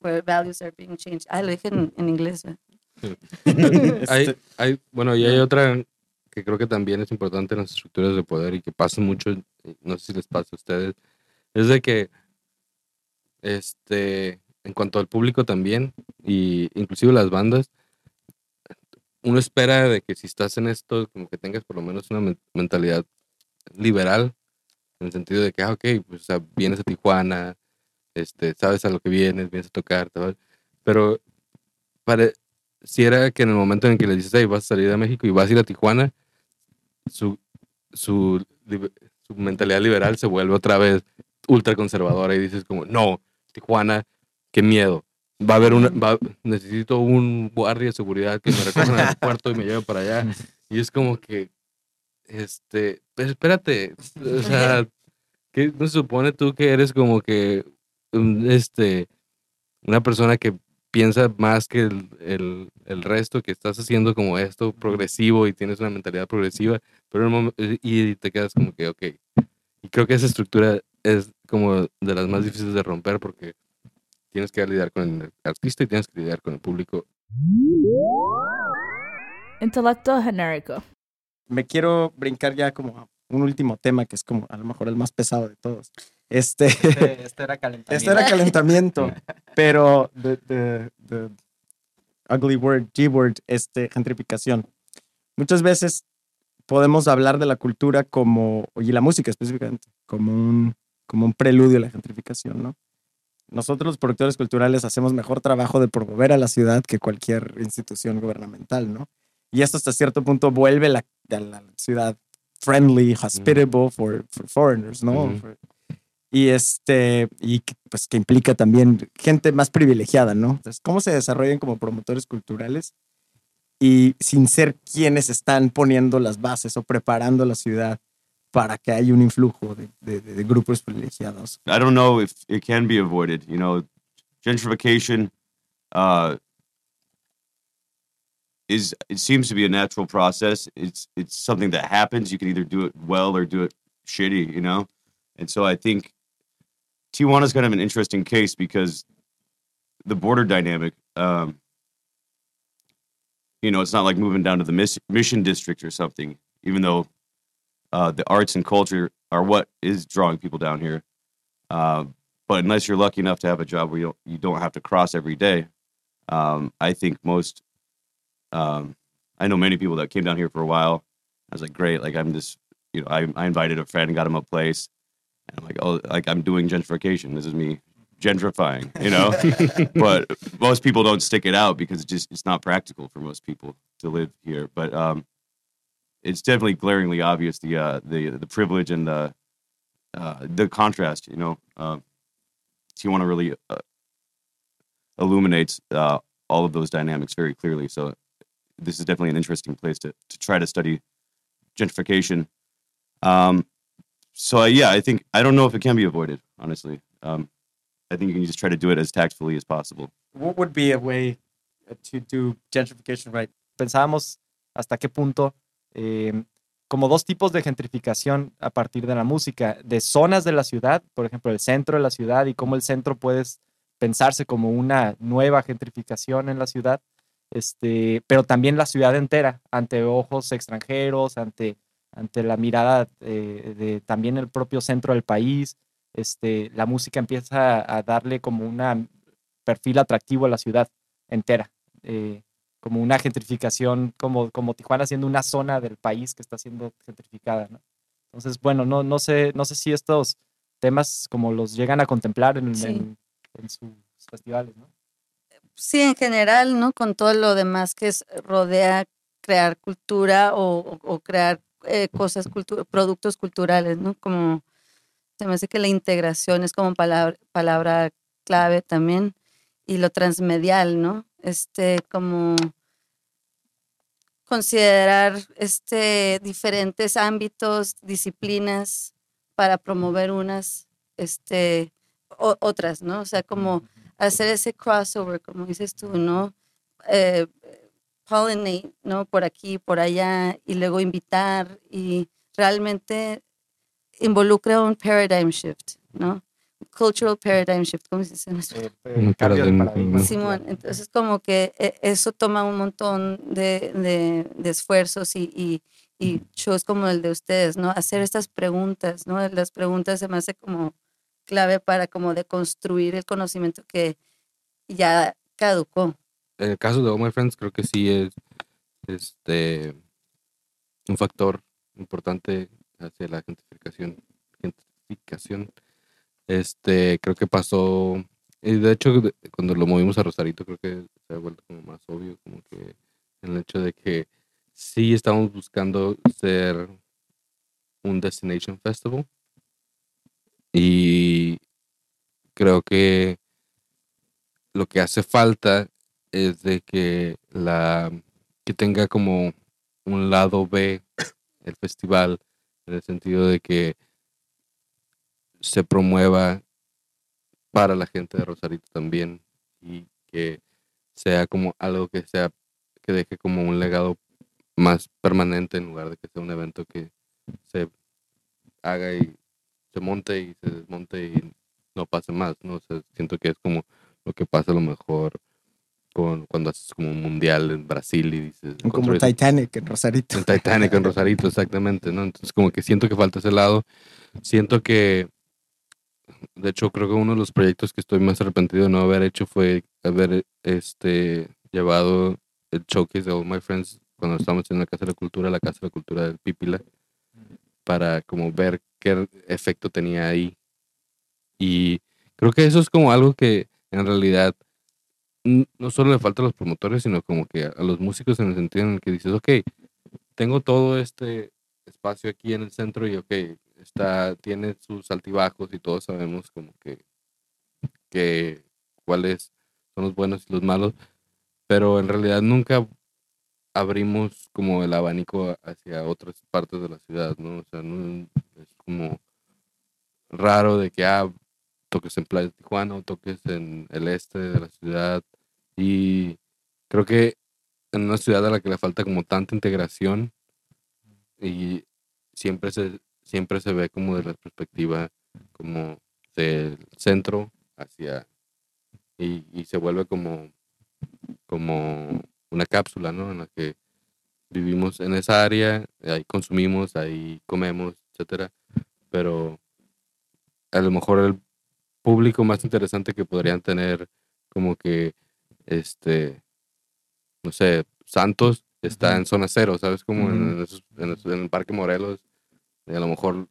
where values are being changed. I lo dije en, en inglés. ¿verdad? hay, hay, bueno, y hay otra que creo que también es importante en las estructuras de poder y que pasa mucho, y no sé si les pasa a ustedes, es de que, este, en cuanto al público también, y inclusive las bandas, uno espera de que si estás en esto, como que tengas por lo menos una men- mentalidad liberal, en el sentido de que, ah, ok, pues vienes a Tijuana, este, sabes a lo que vienes, vienes a tocar, vas- pero pare- si era que en el momento en que le dices, hey, vas a salir de México y vas a ir a Tijuana, su, su, su mentalidad liberal se vuelve otra vez ultra conservadora y dices como, no, Tijuana, qué miedo. Va a haber una, va- necesito un guardia de seguridad que me recoja en el aeropuerto y me lleve para allá. Y es como que, este, pero espérate, o sea, ¿qué no se supone tú que eres como que, este, una persona que piensa más que el, el, el resto, que estás haciendo como esto progresivo y tienes una mentalidad progresiva, pero en un momen- y te quedas como que, ok. Y creo que esa estructura es como de las más difíciles de romper porque tienes que lidiar con el artista y tienes que lidiar con el público. Intelecto genérico. Me quiero brincar ya como a un último tema que es como a lo mejor el más pesado de todos. Este, Este, este era calentamiento. este era calentamiento, pero the, the, the ugly word, G word, este, gentrificación. Muchas veces podemos hablar de la cultura como, y la música específicamente, como un, como un preludio a la gentrificación, ¿no? Nosotros los productores culturales hacemos mejor trabajo de promover a la ciudad que cualquier institución gubernamental, ¿no? Y esto hasta cierto punto vuelve la, a la ciudad friendly, hospitable for, for foreigners, ¿no? Y este, y pues que implica también gente más privilegiada, ¿no? Entonces, ¿cómo se desarrollan como promotores culturales? Y sin ser quienes están poniendo las bases o preparando la ciudad para que haya un influjo de, de- de grupos privilegiados. I don't know if it can be avoided. You know, gentrification uh, is it seems to be a natural process. It's it's something that happens. You can either do it well or do it shitty. You know, and so I think Tijuana's kind of an interesting case because the border dynamic. Um, you know, it's not like moving down to the Mission District or something. Even though uh, the arts and culture are what is drawing people down here. Uh, but unless you're lucky enough to have a job where you don't, you don't have to cross every day, um, I think most. Um, I know many people that came down here for a while. I was like, great, like I'm just, you know, I, I invited a friend and got him a place, and I'm like, oh, like I'm doing gentrification. This is me gentrifying, you know. but most people don't stick it out because it's just it's not practical for most people to live here. But um, it's definitely glaringly obvious the uh, the the privilege and the uh, the contrast. You know, uh, Tijuana really uh, illuminates uh, all of those dynamics very clearly. So this is definitely an interesting place to to try to study gentrification. Um, so yeah, I think I don't know if it can be avoided. Honestly, um, I think you can just try to do it as tactfully as possible. What would be a way to do gentrification right? pensábamos hasta qué punto, eh, como dos tipos de gentrificación a partir de la música, de zonas de la ciudad, por ejemplo, el centro de la ciudad y cómo el centro puede pensarse como una nueva gentrificación en la ciudad, este, pero también la ciudad entera, ante ojos extranjeros, ante, ante la mirada eh, de también el propio centro del país, este, la música empieza a darle como un perfil atractivo a la ciudad entera. Eh, como una gentrificación, como, como Tijuana siendo una zona del país que está siendo gentrificada, ¿no? Entonces, bueno, no, no, sé, no sé si estos temas como los llegan a contemplar en, Sí. en- en sus festivales, ¿no? Sí, en general, ¿no? Con todo lo demás que es, rodea crear cultura o, o- o crear eh, cosas, cultu- productos culturales, ¿no? Como se me hace que la integración es como palabra, palabra clave también y lo transmedial, ¿no? Este, como considerar este, diferentes ámbitos, disciplinas para promover unas, este, o- otras, ¿no? O sea, como hacer ese crossover, como dices tú, ¿no? Eh, pollinate, ¿no? Por aquí, por allá, y luego invitar y realmente involucra un paradigm shift, ¿no? Cultural paradigm shift, ¿cómo se dice en español? Eh, eh, paradigma. Simón, entonces como que eh, eso toma un montón de, de- de esfuerzos y, y, y shows como el de ustedes, ¿no? Hacer estas preguntas, ¿no? Las preguntas se me hace como clave para como deconstruir el conocimiento que ya caducó. En el caso de All My Friends, creo que sí es este un factor importante hacia la gentrificación. gentrificación. Este, creo que pasó. Y de hecho, cuando lo movimos a Rosarito, creo que se ha vuelto como más obvio, como que el hecho de que sí estamos buscando ser un Destination Festival. Y creo que lo que hace falta es de que la que tenga como un lado B el festival en el sentido de que se promueva para la gente de Rosarito también y que sea como algo que sea que deje como un legado más permanente en lugar de que sea un evento que se haga y se monte y se desmonte y no pase más, ¿no? Siento que es como lo que pasa a lo mejor con cuando haces como un mundial en Brasil y dices Como Titanic en Rosarito. en Titanic en Rosarito, exactamente, ¿no? Entonces como que siento que falta ese lado. Siento que, de hecho, creo que uno de los proyectos que estoy más arrepentido de no haber hecho fue haber este llevado el showcase de All My Friends cuando estábamos en la Casa de la Cultura, la Casa de la Cultura del Pípila, para como ver qué efecto tenía ahí. Y creo que eso es como algo que en realidad no solo le falta a los promotores, sino como que a los músicos en el sentido en el que dices, ok, tengo todo este espacio aquí en el centro y ok, está, tiene sus altibajos y todos sabemos como que, que cuáles son los buenos y los malos, pero en realidad nunca abrimos como el abanico hacia otras partes de la ciudad, ¿no? O sea, no- como raro de que, ah, toques en Playa de Tijuana o toques en el este de la ciudad. Y creo que en una ciudad a la que le falta como tanta integración y siempre se, siempre se ve como de la perspectiva como del centro hacia y, y se vuelve como como una cápsula, ¿no? En la que vivimos en esa área, ahí consumimos, ahí comemos, etcétera, pero a lo mejor el público más interesante que podrían tener como que este no sé, Santos está en zona cero, ¿sabes? Como en, Ujú. esos- en esos- en el Parque Morelos, y a lo mejor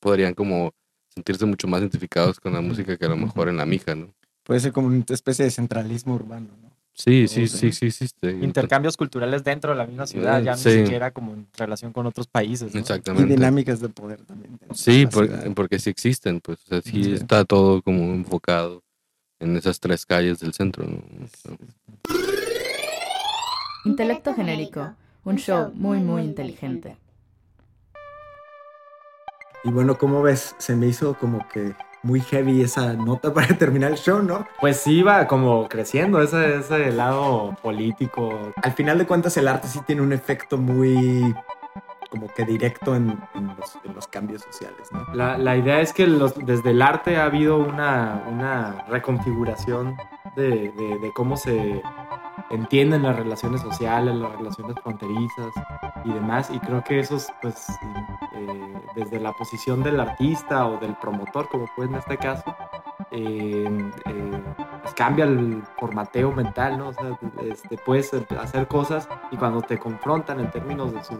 podrían como sentirse mucho más identificados con la música que a lo mejor en la mija, ¿no? Puede ser como una especie de centralismo urbano, ¿no? Sí, sí, sí, sí. Entonces- Intercambios culturales dentro de la misma ciudad, ya Sí. ni siquiera como en relación con otros países. ¿no? Y Exactamente. dinámicas de poder también. Sí, porque sí existen, pues, o sea, sí, Sí. está todo como enfocado en esas tres calles del centro, ¿no? Intelecto genérico, un show muy muy inteligente. Y bueno, ¿cómo ves? Se me hizo como que muy heavy esa nota para terminar el show, ¿no? Pues sí iba como creciendo ese, ese lado político. Al final de cuentas, el arte sí tiene un efecto muy como que directo en, los, cambios sociales. La, idea es que desde el arte ha habido una, reconfiguración de cómo se entienden las relaciones sociales, las relaciones fronterizas y demás. Y creo que eso es, pues, eh, desde la posición del artista o del promotor, como fue en este caso, eh, eh, pues cambia el formateo mental, ¿no? O sea, este, puedes hacer cosas y cuando te confrontan en términos de, su,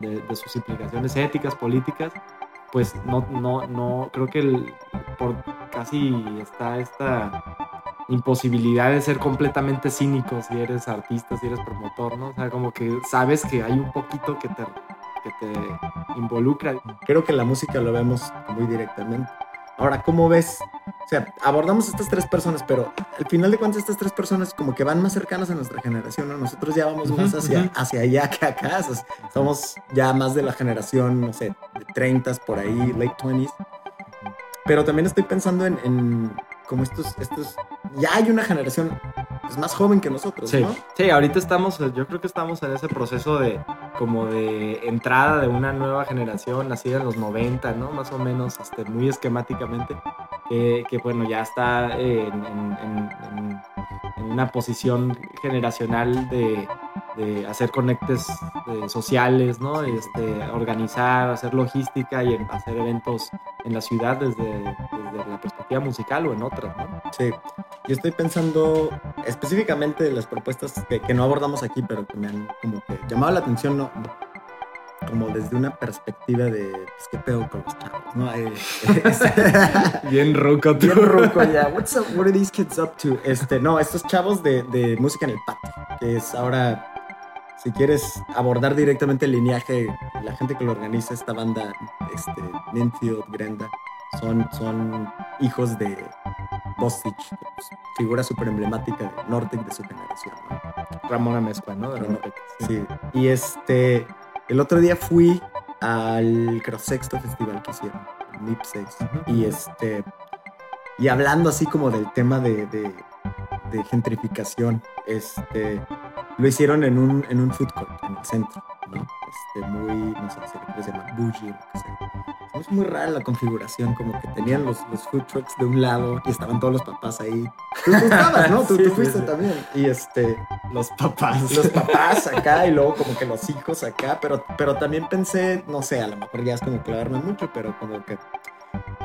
de, sus implicaciones éticas, políticas, pues no, no, no, creo que por casi está esta imposibilidad de ser completamente cínico si eres artista, si eres promotor, ¿no? O sea, como que sabes que hay un poquito que te, que te involucra. Creo que la música lo vemos muy directamente. Ahora, ¿cómo ves? O sea, abordamos estas tres personas, pero al final de cuentas estas tres personas como que van más cercanas a nuestra generación, ¿no? Nosotros ya vamos más hacia, hacia allá que acá. o sea, somos ya más de la generación, no sé, de 30 por ahí, late 20s. Pero también estoy pensando en, en como estos, estos, ya hay una generación pues, más joven que nosotros, Sí, ¿no? sí, ahorita estamos, yo creo que estamos en ese proceso de como de entrada de una nueva generación, nacida en los 90, ¿no? Más o menos, este, muy esquemáticamente, que, bueno, ya está en, en- una posición generacional de, hacer conectes eh, sociales, ¿no? Este, organizar, hacer logística y hacer eventos en la ciudad desde, la perspectiva musical o en otras, ¿no? Sí, yo estoy pensando específicamente las propuestas que, que no abordamos aquí, pero que me han como que llamado la atención, ¿no? Como desde una perspectiva de, pues, ¿qué pedo con los chavos? ¿no? Eh, Bien ruco, tú. Bien ruco ya. What's up? What are these kids up to? Este, no, estos chavos de, de música en el patio, que es ahora, si quieres abordar directamente el lineaje, la gente que lo organiza esta banda, este, Linfield, Grenda, son, son hijos de Bostich, figura súper emblemática de Nortec de su generación, ¿no? Ramona Mezcua, ¿no? De Sí. Y este, el otro día fui al creo sexto festival que hicieron, el MIP 6. Ujú. Y este, y hablando así como del tema de, de- de gentrificación, este, lo hicieron en un, en un food court, en el centro, ¿no? Este, muy, no sé si le quieres llamar bougie o lo que sea. Es muy rara la configuración, como que tenían los, los food trucks de un lado y estaban todos los papás ahí. Tú, tú estabas, ¿no? Tú, Sí, tú sí, fuiste sí. también. Y este, Los papás. los papás acá y luego como que los hijos acá, pero, pero también pensé, no sé, a lo mejor ya es como clavarme mucho, pero como que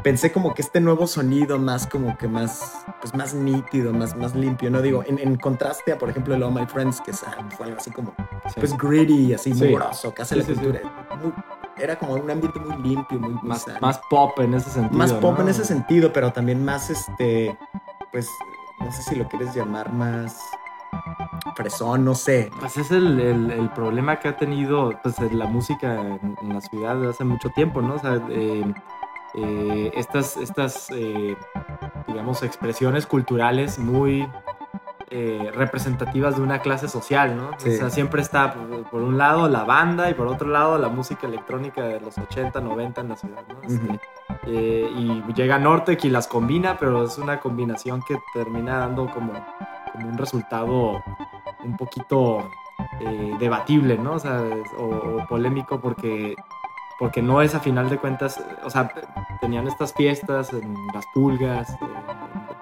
pensé como que este nuevo sonido más como que más, pues más nítido, más, más limpio, ¿no? Digo, en, en contraste a, por ejemplo, el All My Friends, que es, fue algo así como, Sí. pues gritty, así Sí. mugroso, que hace Sí, la sí, sí. cultura. Muy- era como un ambiente muy limpio, muy, muy más, sano. más pop en ese sentido. Más pop ¿no? en ese sentido, pero también más, este, pues, no sé si lo quieres llamar más fresón, no sé. Pues es el, el- el problema que ha tenido pues, la música en, en la ciudad desde hace mucho tiempo, ¿no? O sea, eh, eh, estas, estas eh, digamos, expresiones culturales muy eh, representativas de una clase social, ¿no? Sí. O sea, siempre está por, por un lado la banda y por otro lado la música electrónica de los 80, 90 en la ciudad, ¿no? Este, y llega Nortec y las combina, pero es una combinación que termina dando como, como un resultado un poquito debatible, ¿no? O sea, es- o, o polémico porque, porque no es a final de cuentas, o sea, tenían estas fiestas en las pulgas, eh,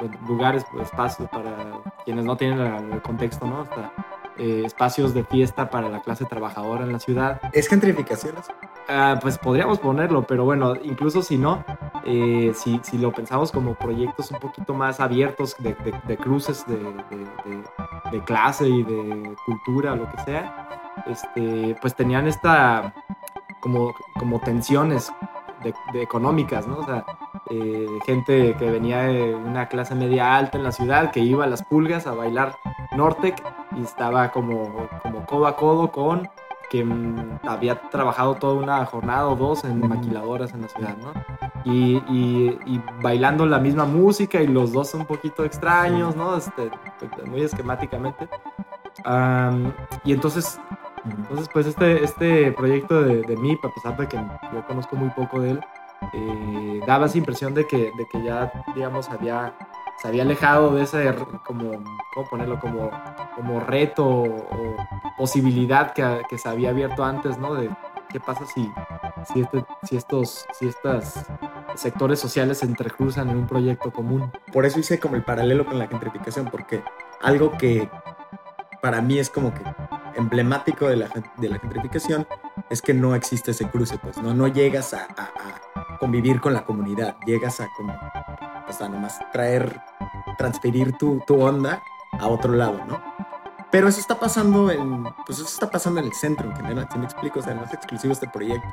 en lugares, pues, espacios para quienes no tienen el contexto, ¿no? Hasta, eh, espacios de fiesta para la clase trabajadora en la ciudad. ¿Es gentrificación eso? Ah, pues podríamos ponerlo, pero bueno, incluso si no, eh, si, si lo pensamos como proyectos un poquito más abiertos de, de- de cruces de, de- clase y de cultura o lo que sea, este, pues tenían esta como, como tensiones de, de económicas, ¿no? O sea, eh, gente que venía de una clase media alta en la ciudad, que iba a las pulgas a bailar Nortec y estaba como, como codo a codo con mm, había trabajado toda una jornada o dos en maquiladoras en la ciudad, ¿no? Y, y- y bailando la misma música y los dos un poquito extraños, ¿no? Este, muy esquemáticamente. Am, y entonces, entonces, pues este, este proyecto de, de MIP, a pesar de que yo conozco muy poco de él, eh, daba esa impresión de que, de que ya, digamos, había, se había alejado de ese, como, ¿cómo ponerlo? Como, como reto o posibilidad que, que se había abierto antes, ¿no? De qué pasa si, si, este, si estos si estas sectores sociales se entrecruzan en un proyecto común. Por eso hice como el paralelo con la gentrificación, porque algo que para mí es como que emblemático de la, de la gentrificación es que no existe ese cruce, pues no, no llegas a, a- a convivir con la comunidad, llegas a como, o sea, nomás traer, transferir tu, tu onda a otro lado, ¿no? Pero eso está pasando en, pues eso está pasando en el centro en general, si me explico, o sea, no es exclusivo este proyecto.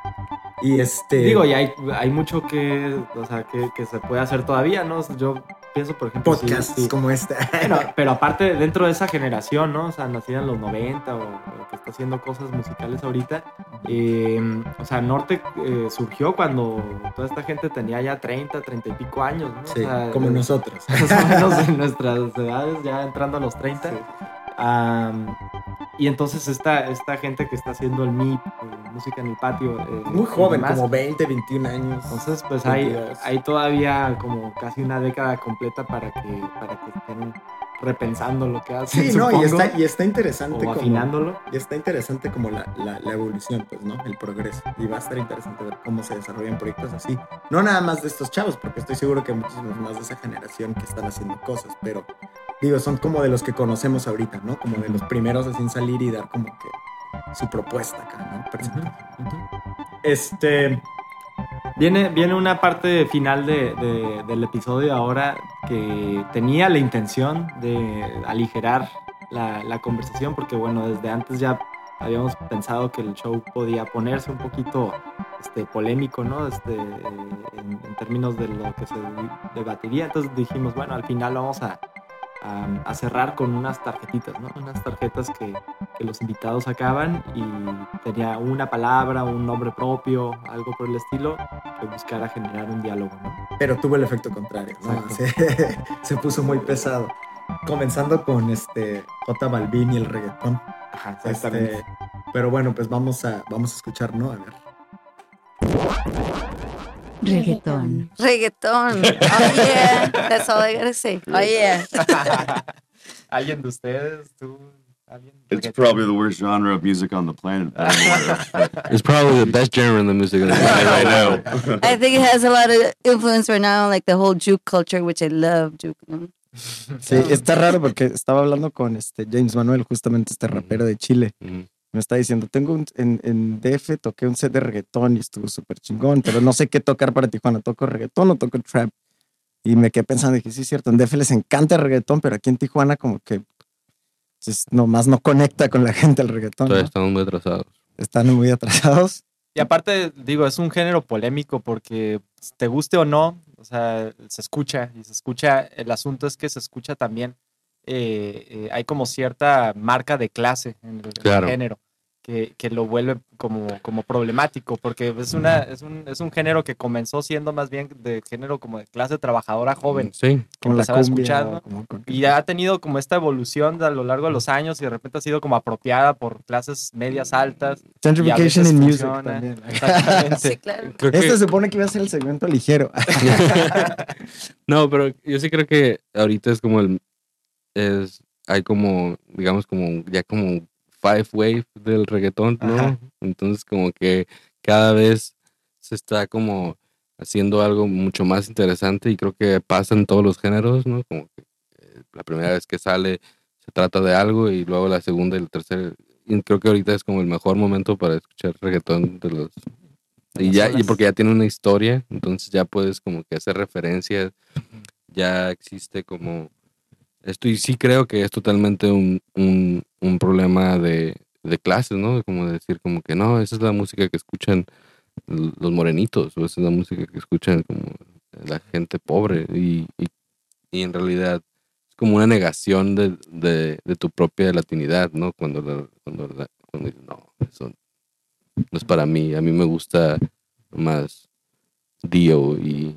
Y este... Digo, y hay, hay mucho que, o sea, que, que se puede hacer todavía, ¿no? Yo pienso, por ejemplo, podcasts sí, como este. Bueno, pero aparte, dentro de esa generación, ¿no? O sea, nacida en los 90 o, o que está haciendo cosas musicales ahorita, eh, o sea, Norte eh, surgió cuando toda esta gente tenía ya 30, 30 y pico años, ¿no? O Sí, sea, como nosotros. Más o menos en nuestras edades, ya entrando a los 30. Sí. Am, y entonces esta, esta gente que está haciendo el MIP, música en el patio. eh, Muy joven, como 20, 21 años. entonces, pues hay, 22. hay todavía como casi una década completa para que, para que estén repensando lo que hacen. Sí, no, y supongo, está, y está interesante o como, afinándolo. y está interesante como la, la, la evolución, pues, ¿no? El progreso. Y va a estar interesante ver cómo se desarrollan proyectos así. No nada más de estos chavos, porque estoy seguro que hay muchísimos más de esa generación que están haciendo cosas, pero digo, son como de los que conocemos ahorita, ¿no? Como de los primeros así en salir y dar como que su propuesta acá, ¿no? Presentar. Este, Viene, viene una parte final de- de- del episodio ahora que tenía la intención de aligerar la, la conversación, porque bueno, desde antes ya habíamos pensado que el show podía ponerse un poquito este, polémico, ¿no? Este, en, en términos de lo que se debatiría. Entonces dijimos, bueno, al final vamos a, a, a cerrar con unas tarjetitas, ¿no? Unas tarjetas que, que los invitados sacaban y tenía una palabra, un nombre propio, algo por el estilo, que buscara generar un diálogo, ¿no? pero tuvo el efecto contrario, ¿no? Se, se puso muy pesado. Comenzando con este J Balvin y el reggaetón. Ajá, Este, pero bueno, pues vamos a, vamos a escuchar, ¿no? A ver. Reggaetón. Reggaetón. Oh yeah. That's all I gotta say. Oh yeah. ¿Alguien de ustedes? ¿Tú? ¿Alguien? It's probably the worst genre of music on the planet. It's probably the best genre in the music industry right now. I think it has a lot of influence right now, like the whole juke culture, which I love juke. ¿no? Sí, está raro porque estaba hablando con este James Manuel, justamente este rapero de Chile. Mm. Me está diciendo, tengo un, en, en DF toqué un set de reggaetón y estuvo súper chingón, pero no sé qué tocar para Tijuana. ¿Toco reggaetón o toco trap? Y me quedé pensando, dije, sí, es cierto, en DF les encanta el reggaetón, pero aquí en Tijuana como que pues, nomás no conecta con la gente el reggaetón. estamos muy atrasados. Están muy atrasados. Y aparte, digo, es un género polémico porque pues, te guste o no, o sea, se escucha y se escucha, el asunto es que se escucha también, eh, eh, hay como cierta marca de clase en el, género, que, que lo vuelve como, como problemático, porque es, una, es, un, es un género que comenzó siendo más bien de género como de clase trabajadora joven. Sí, Como la cumbia. escuchando, como con- Y ha tenido como esta evolución a lo largo de los años y de repente ha sido como apropiada por clases medias altas. Gentrification in music también. Exactamente. Sí, claro. creo que- Este se supone que iba a ser el segmento ligero. no, pero yo sí creo que ahorita es como el es hay como digamos como ya como five wave del reggaetón, ¿no? Ajá. Entonces como que cada vez se está como haciendo algo mucho más interesante y creo que pasa en todos los géneros, ¿no? Como que eh, la primera vez que sale se trata de algo y luego la segunda y la tercera y creo que ahorita es como el mejor momento para escuchar reggaetón de los y ya y porque ya tiene una historia, entonces ya puedes como que hacer referencias, ya existe como esto y sí creo que es totalmente un, un, un problema de, de clases, ¿no? Como decir como que no, esa es la música que escuchan los morenitos o esa es la música que escuchan como la gente pobre y, y, y en realidad es como una negación de, de, de tu propia latinidad, ¿no? Cuando, la- cuando, cuando dices, no, eso no es para mí, a mí me gusta más Dio y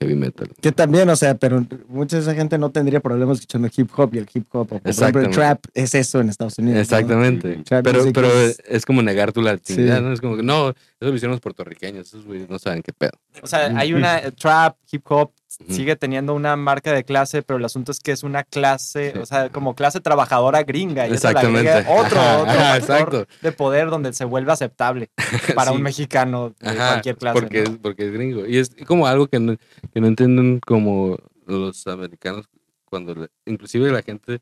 heavy metal. Que también, o sea, pero mucha de esa gente no tendría problemas escuchando hip hop y el hip hop, o por ejemplo, el trap es eso en Estados Unidos. Exactamente. Pero, pero es- es como negar tu latinidad, Sí. ¿no? Es como que no, eso lo hicieron los puertorriqueños, esos güeyes no saben qué pedo. O sea, hay una eh, trap, hip hop, Sigue teniendo una marca de clase, pero el asunto es que es una clase, Sí. o sea, como clase trabajadora gringa. Y Exactamente. agrega otro, Ajá, otro ajá, exacto. de poder donde se vuelve aceptable para Sí. un mexicano de Ajá, cualquier clase. porque, ¿no? es, porque es gringo. Y es como algo que no, que no entienden como los americanos cuando, le- inclusive la gente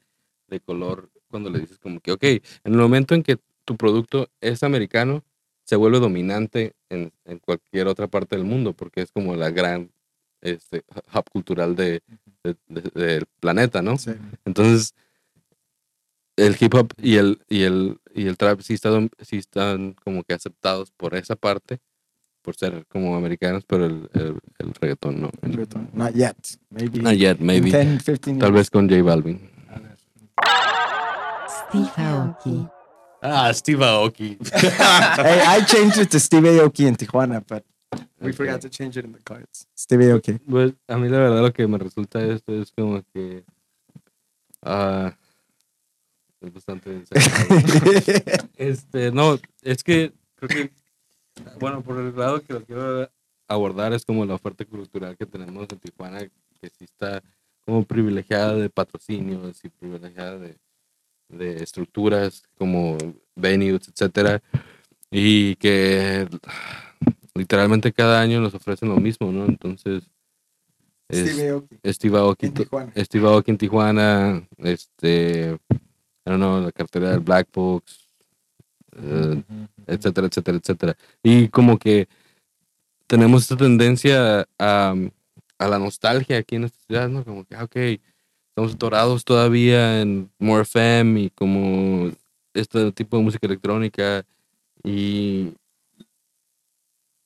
de color, cuando le dices como que, ok, en el momento en que tu producto es americano, se vuelve dominante en, en cualquier otra parte del mundo, porque es como la gran este, hub cultural de, de- de- del planeta, ¿no? Sí. Entonces, el hip hop y el, y el, y el trap sí están, sí están como que aceptados por esa parte, por ser como americanos, pero el, el, el reggaetón no. Not yet. Maybe. Not yet, maybe. 10, 15 Tal vez con J Balvin. Steve Aoki. Ah, Steve Aoki. hey, I changed it to Steve Aoki in Tijuana, but we Okay. forgot to change it in the cards. Steve Aoki. Pues a mí la verdad lo que me resulta de esto es como que... ah, es bastante... Este, no, es que creo que, bueno, por el lado que lo quiero abordar es como la oferta cultural que tenemos en Tijuana, que sí está como privilegiada de patrocinios y privilegiada de, de estructuras como venues, etcétera, y que literalmente cada año nos ofrecen lo mismo, ¿no? Entonces, es Steve Aoki Steve Aoki, en Tijuana. Steve Aoki en Tijuana, este, I don't know, la cartera del Black Box, eh, etcétera, etcétera, etcétera. Y como que tenemos esta tendencia a, a la nostalgia aquí en esta ciudad, ¿no? Como que, ah, ok, estamos atorados todavía en More FM y como este tipo de música electrónica y,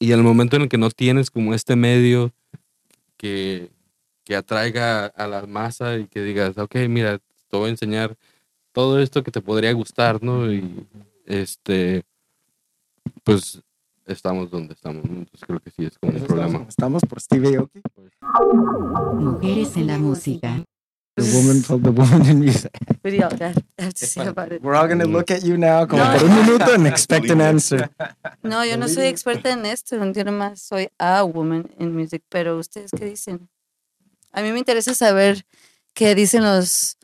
y el momento en el que no tienes como este medio que, que atraiga a la masa y que digas, ok, mira, te voy a enseñar todo esto que te podría gustar, ¿no? Y este, pues estamos donde estamos, ¿no? Entonces creo que sí es como un problema. Estamos por Steve Aoki. Mujeres en la música. The woman called the woman in music. Video that I have to say about it. We're all gonna look at you now como No. por un minuto and expect an answer. No, yo no soy experta en esto, yo nomás soy a woman in music, pero ustedes qué dicen? A mí me interesa saber qué dicen los,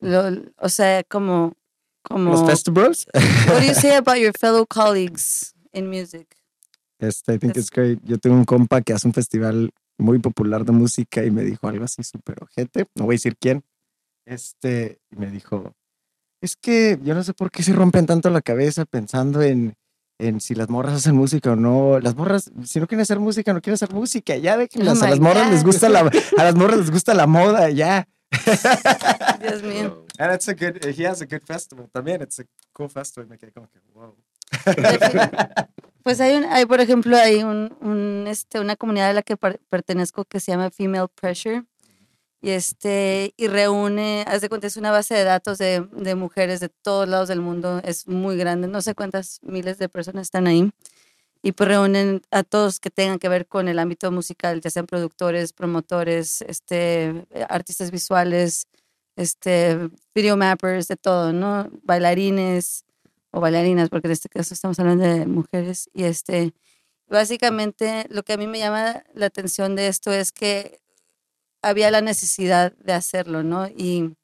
lo- o sea, como, como, Los festivals. what do you say about your fellow colleagues in music? Este, I think That's- it's great. Yo tengo un compa que hace un festival muy popular de música y me dijo algo así súper ojete. No voy a decir quién. Este, y me dijo, es que yo no sé por qué se rompen tanto la cabeza pensando en, en si las morras hacen música o no. Las morras, si no quieren hacer música, no quieren hacer música. Ya déjenlas. Oh a las morras les God. gusta la, a las morras les gusta la moda, ya. Dios mío. And it's a good, he has a good festival también. It's a cool festival. Me quedé como que, wow. Pues hay, un, hay por ejemplo, hay un, este, una comunidad a la que pertenezco que se llama Female Pressure y este y reúne, haz de cuenta, es una base de datos de, de mujeres de todos lados del mundo, es muy grande, no sé cuántas miles de personas están ahí, y pues reúnen a todos que tengan que ver con el ámbito musical, ya sean productores, promotores, este, artistas visuales, este, video mappers, de todo, ¿no? Bailarines o bailarinas, porque en este caso estamos hablando de mujeres, y este, básicamente lo que a mí me llama la atención de esto es que había la necesidad de hacerlo, ¿no? Y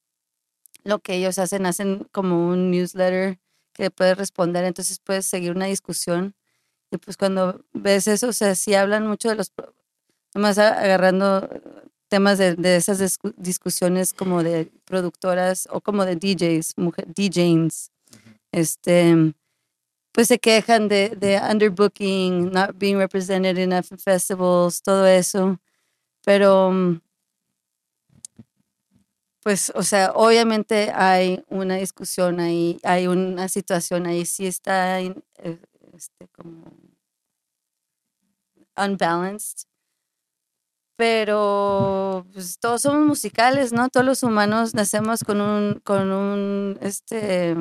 lo que ellos hacen, hacen como un newsletter que puedes responder, entonces puedes seguir una discusión. Y pues cuando ves eso, o sea, sí hablan mucho de los, nomás agarrando temas de, de esas discu- discusiones como de productoras o como de DJs, mujer, DJs, este, pues se quejan de, de underbooking, not being represented enough in festivals, todo eso. Pero, mm, pues, o sea, obviamente hay una discusión ahí, hay una situación ahí, sí está eh, este, como unbalanced. Pero pues, todos somos musicales, ¿no? Todos los humanos nacemos con un, con un, este,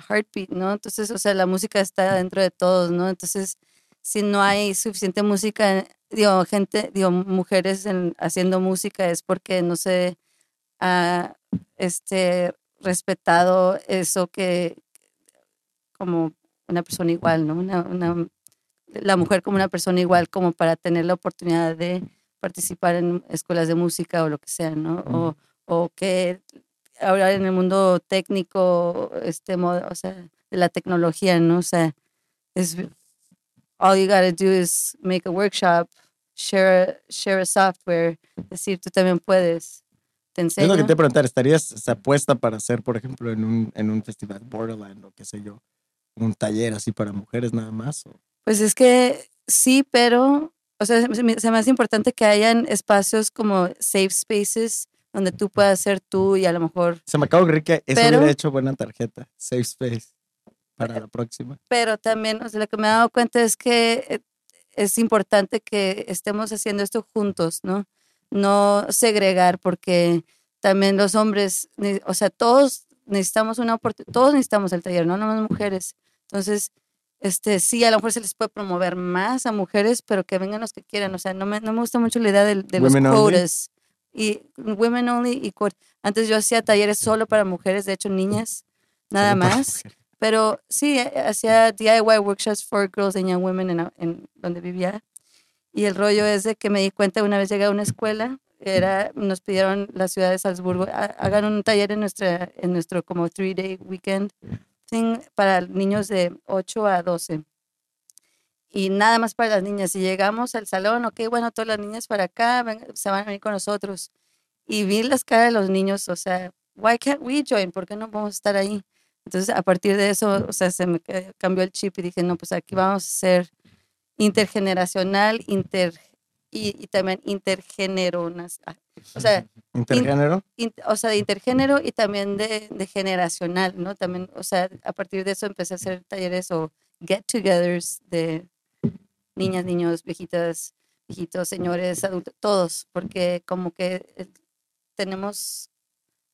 heartbeat, ¿no? Entonces, o sea, la música está dentro de todos, ¿no? Entonces, si no hay suficiente música, digo, gente, digo, mujeres en- haciendo música es porque no se ha, este, respetado eso que, como una persona igual, ¿no? Una, una- la mujer como una persona igual, como para tener la oportunidad de participar en escuelas de música o lo que sea, ¿no? O, o que ahora en el mundo técnico, este modo, o sea, de la tecnología, ¿no? O sea, es all you gotta do is make a workshop, share a, share a software, decir tú también puedes. Te Es enseño. lo que te preguntar, ¿estarías apuesta para hacer, por ejemplo, en un, en un festival Borderland o qué sé yo, un taller así para mujeres nada más? o- Pues es que sí, pero, o sea, se me se me hace importante que hayan espacios como safe spaces donde tú puedas ser tú y a lo mejor, Se me acaba de ocurrir que eso Pero- hubiera hecho buena tarjeta, Safe Space, para la próxima. pero también, o sea, lo que me he dado cuenta es que eh, es importante que estemos haciendo esto juntos, ¿no? No segregar, porque también los hombres, o sea, todos necesitamos una oportunidad, todos necesitamos el taller, no nomás mujeres. Entonces, este, sí, a lo mejor se les puede promover más a mujeres, pero que vengan los que quieran. O sea, no me, no me gusta mucho la idea de, de los quotas. Y women only y. Antes yo hacía talleres solo para mujeres, de hecho niñas, nada más. Pero sí, eh, hacía DIY workshops for girls and young women en, en donde vivía. Y el rollo es de que me di cuenta una vez llegué a una escuela, era, nos pidieron la ciudad de Salzburgo, "Ha- hagan un taller en, nuestra, en nuestro como three day weekend thing para niños de 8 a 12. Y nada más para las niñas. Y llegamos al salón, ok, bueno, todas las niñas para acá, venga, se van a venir con nosotros. Y vi las caras de los niños, o sea, why can't we join? ¿Por qué no podemos estar ahí? Entonces, a partir de eso, o sea, se me ca- cambió el chip y dije, no, pues aquí vamos a ser intergeneracional, inter y, y también intergénero, ah, o sea, ¿Intergénero? in- o sea, de intergénero y también de, de generacional, ¿no? También, o sea, a partir de eso empecé a hacer talleres o get-togethers de niñas, niños, viejitas, viejitos, señores, adultos, todos, porque como que eh, tenemos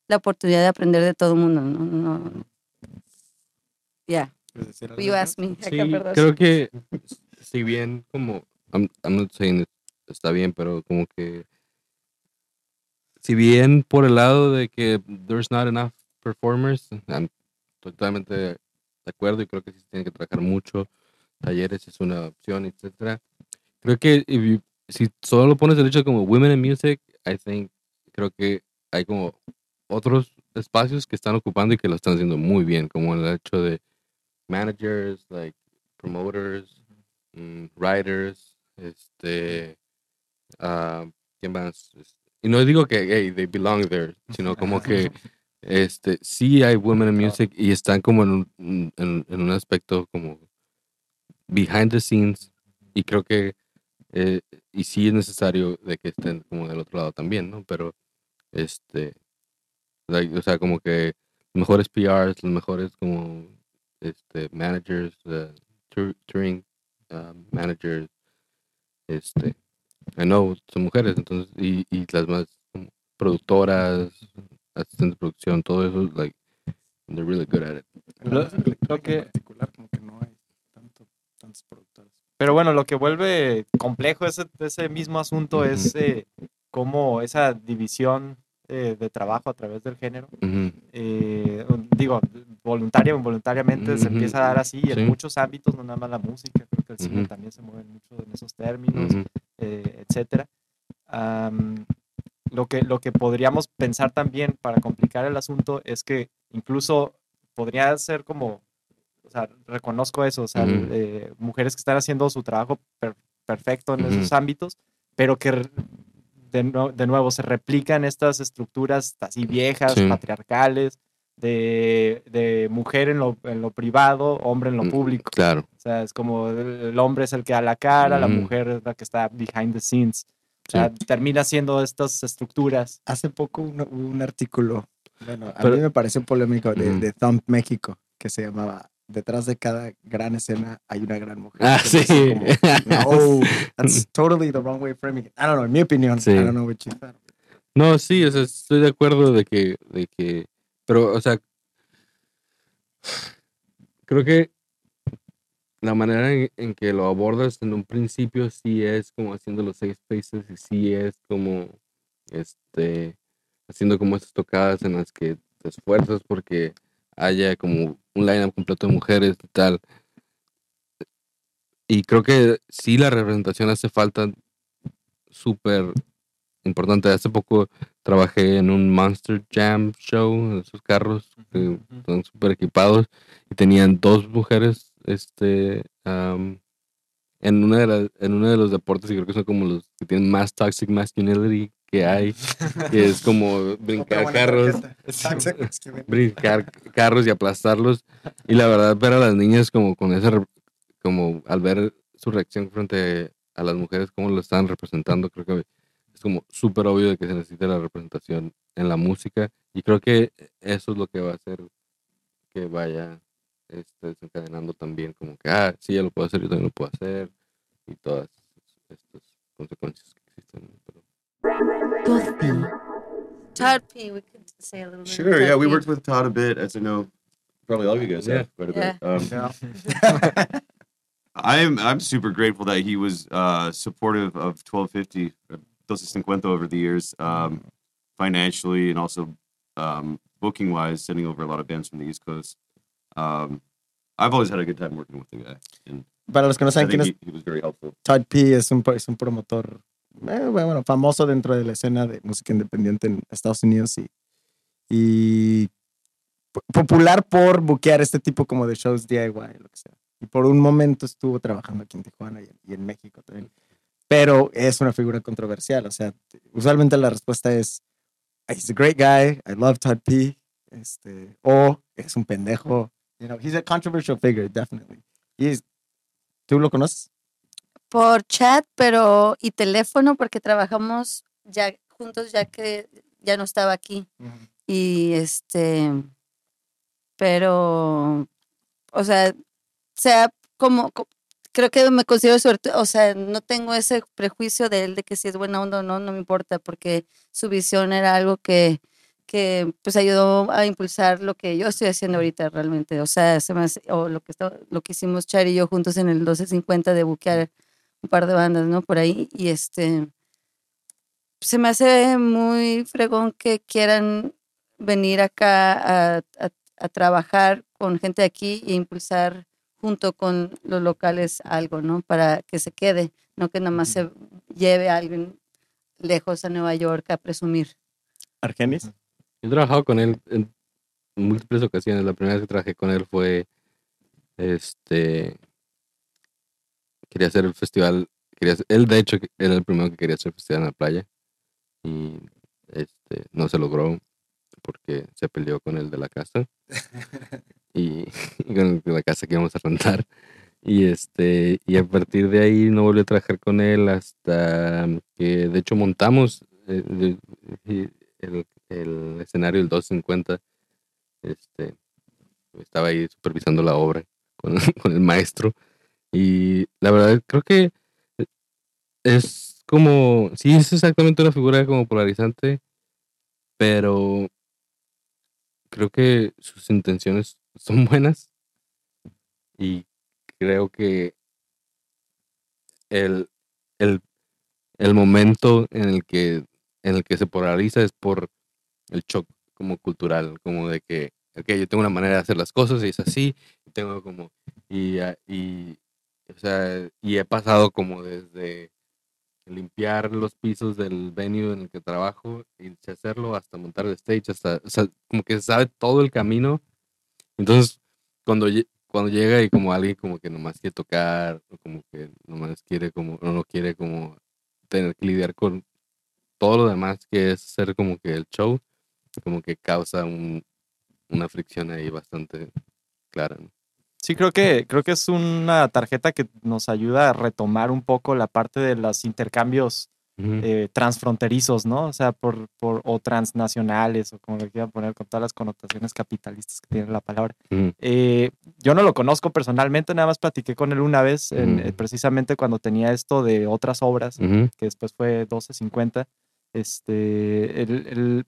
la oportunidad de aprender de todo el mundo, ¿no? no yeah, ¿Quieres decir algo you asked me. Sí, creo que si bien como I'm, I'm not saying it está bien, pero como que si bien por el lado de que there's not enough performers, I'm totalmente de acuerdo y creo que sí se tiene que trabajar mucho, talleres es una opción, etcétera. Creo que if you- si solo pones el hecho como women in music, I think creo que hay como otros espacios que están ocupando y que lo están haciendo muy bien, como el hecho de managers, like promoters, mm, writers, este, ah, ¿quién más? Y no digo que hey, they belong there, sino como que este, sí hay women in music y están como en un, en, en un aspecto como behind the scenes y creo que eh, y sí es necesario de que estén como del otro lado también, ¿no? Pero este, like, o sea, como que los mejores PRs, los mejores como este, managers, uh, tour- touring uh, managers, este, I know, son mujeres, entonces, y, y las más productoras, asistentes de producción, todo eso, like, they're really good at it. Lo- que no hay tanto, tantos productores. Pero bueno, lo que vuelve complejo ese, ese mismo asunto es eh, cómo esa división eh, de trabajo a través del género, Ujú, eh, digo, voluntaria o involuntariamente se Ujú, empieza a dar así y en sí. muchos ámbitos, no nada más la música, creo que el cine también se mueve mucho en esos términos, eh, etcétera. Am, lo, que, lo que podríamos pensar también para complicar el asunto es que incluso podría ser como, o sea, reconozco eso, o sea, Ujú. eh, mujeres que están haciendo su trabajo per- perfecto en Ujú. esos ámbitos, pero que de, nue- de nuevo se replican estas estructuras así viejas, Sí. patriarcales, de, de mujer en lo, en lo privado, hombre en lo Mm, público. Claro. O sea, es como el, hombre es el que da la cara, la Ujú. mujer es la que está behind the scenes. O Sí. sea, termina siendo estas estructuras. Hace poco un, un artículo, bueno, a Pero- mí me pareció polémico, de, de Thump México, que se llamaba Detrás de cada gran escena hay una gran mujer. Ah, sí. como, no, that's totally the wrong way of framing it. I don't know, en mi opinión. Sí. I don't know what you thought. No, sí, o sea, estoy de acuerdo de que, de que, pero, o sea, creo que la manera en, en que lo abordas en un principio sí es como haciendo los safe spaces y sí es como, este, haciendo como estas tocadas en las que te esfuerzas porque haya como un lineup completo de mujeres y tal. Y creo que sí la representación hace falta súper importante. Hace poco trabajé en un Monster Jam show, esos carros que están súper equipados, y tenían dos mujeres este, am, en, una de en uno de los deportes, y creo que son como los que tienen más toxic masculinity que hay, que es como brincar carros brincar carros y aplastarlos. Y la verdad, ver a las niñas como con esa, como al ver su reacción frente a las mujeres, cómo lo están representando, creo que es como súper obvio de que se necesita la representación en la música. Y creo que eso es lo que va a hacer que vaya este, desencadenando también, como que, ah, sí, ya lo puedo hacer, yo también lo puedo hacer. Y todas estas consecuencias que existen. Pero- Tosti. Todd P. We could say a little bit. of Sure, yeah, Todd we P. worked with Todd a bit, as I know probably all of you guys Yeah. have quite a bit. Yeah. Um, I'm I'm super grateful that he was uh, supportive of 1250, uh, 1250 over the years, um, financially and also um, booking wise, sending over a lot of bands from the East Coast. Um, I've always had a good time working with the guy, and Para los que no I saben quién think es he, he was very helpful. Todd P es un, es un promotor eh, bueno, famoso dentro de la escena de música independiente en Estados Unidos y, y po- popular por buquear este tipo como de shows DIY, lo que sea. Y por un momento estuvo trabajando aquí en Tijuana y en, y en México también. Pero es una figura controversial, o sea, usualmente la respuesta es, he's a great guy, I love Todd P, este, o es un pendejo, you know, he's a controversial figure, definitely. ¿Tú lo conoces? Por chat, pero y teléfono, porque trabajamos ya juntos ya que ya no estaba aquí. Y este, pero, o sea, sea como, co- creo que me considero suerte, o sea, no tengo ese prejuicio de él de que si es buena onda o no, no me importa, porque su visión era algo que, que pues ayudó a impulsar lo que yo estoy haciendo ahorita realmente, o sea, se me hace- o lo que, lo que hicimos Char y yo juntos en el 1250 de buquear un par de bandas, ¿no? Por ahí, y este, se me hace muy fregón que quieran venir acá a, a- a trabajar con gente de aquí e impulsar junto con los locales algo, ¿no? Para que se quede, no que nada más se lleve a alguien lejos a Nueva York a presumir. Argenis. Yo he trabajado con él en múltiples ocasiones. La primera vez que trabajé con él fue, este, quería hacer el festival, quería hacer- él de hecho era el primero que quería hacer el festival en la playa y este, no se logró porque se peleó con el de la casa y, con el de la casa que íbamos a rentar. Y este, y a partir de ahí no volví a trabajar con él hasta que de hecho montamos eh, de- y el, el escenario del 250. Este, estaba ahí supervisando la obra con, con el maestro. Y la verdad creo que es como, sí, es exactamente una figura como polarizante, pero creo que sus intenciones son buenas y creo que el, el, el momento en el que en el que se polariza es por el shock como cultural, como de que, ok, yo tengo una manera de hacer las cosas y es así, y tengo como, y, ah, y, o sea, y he pasado como desde limpiar los pisos del venue en el que trabajo y hacerlo hasta montar el stage, hasta, o sea, como que se sabe todo el camino. Entonces, cuando, cuando llega y como alguien como que nomás quiere tocar, o como que nomás quiere como, o no quiere como tener que lidiar con todo lo demás que es ser como que el show, como que causa un, una fricción ahí bastante clara. Sí, creo que, creo que es una tarjeta que nos ayuda a retomar un poco la parte de los intercambios eh, transfronterizos, ¿no? O sea, por, por, o transnacionales, o como le quieran poner con todas las connotaciones capitalistas que tiene la palabra. Eh, yo no lo conozco personalmente, nada más platiqué con él una vez, en- eh, precisamente cuando tenía esto de otras obras, que después fue 1250. Este, el-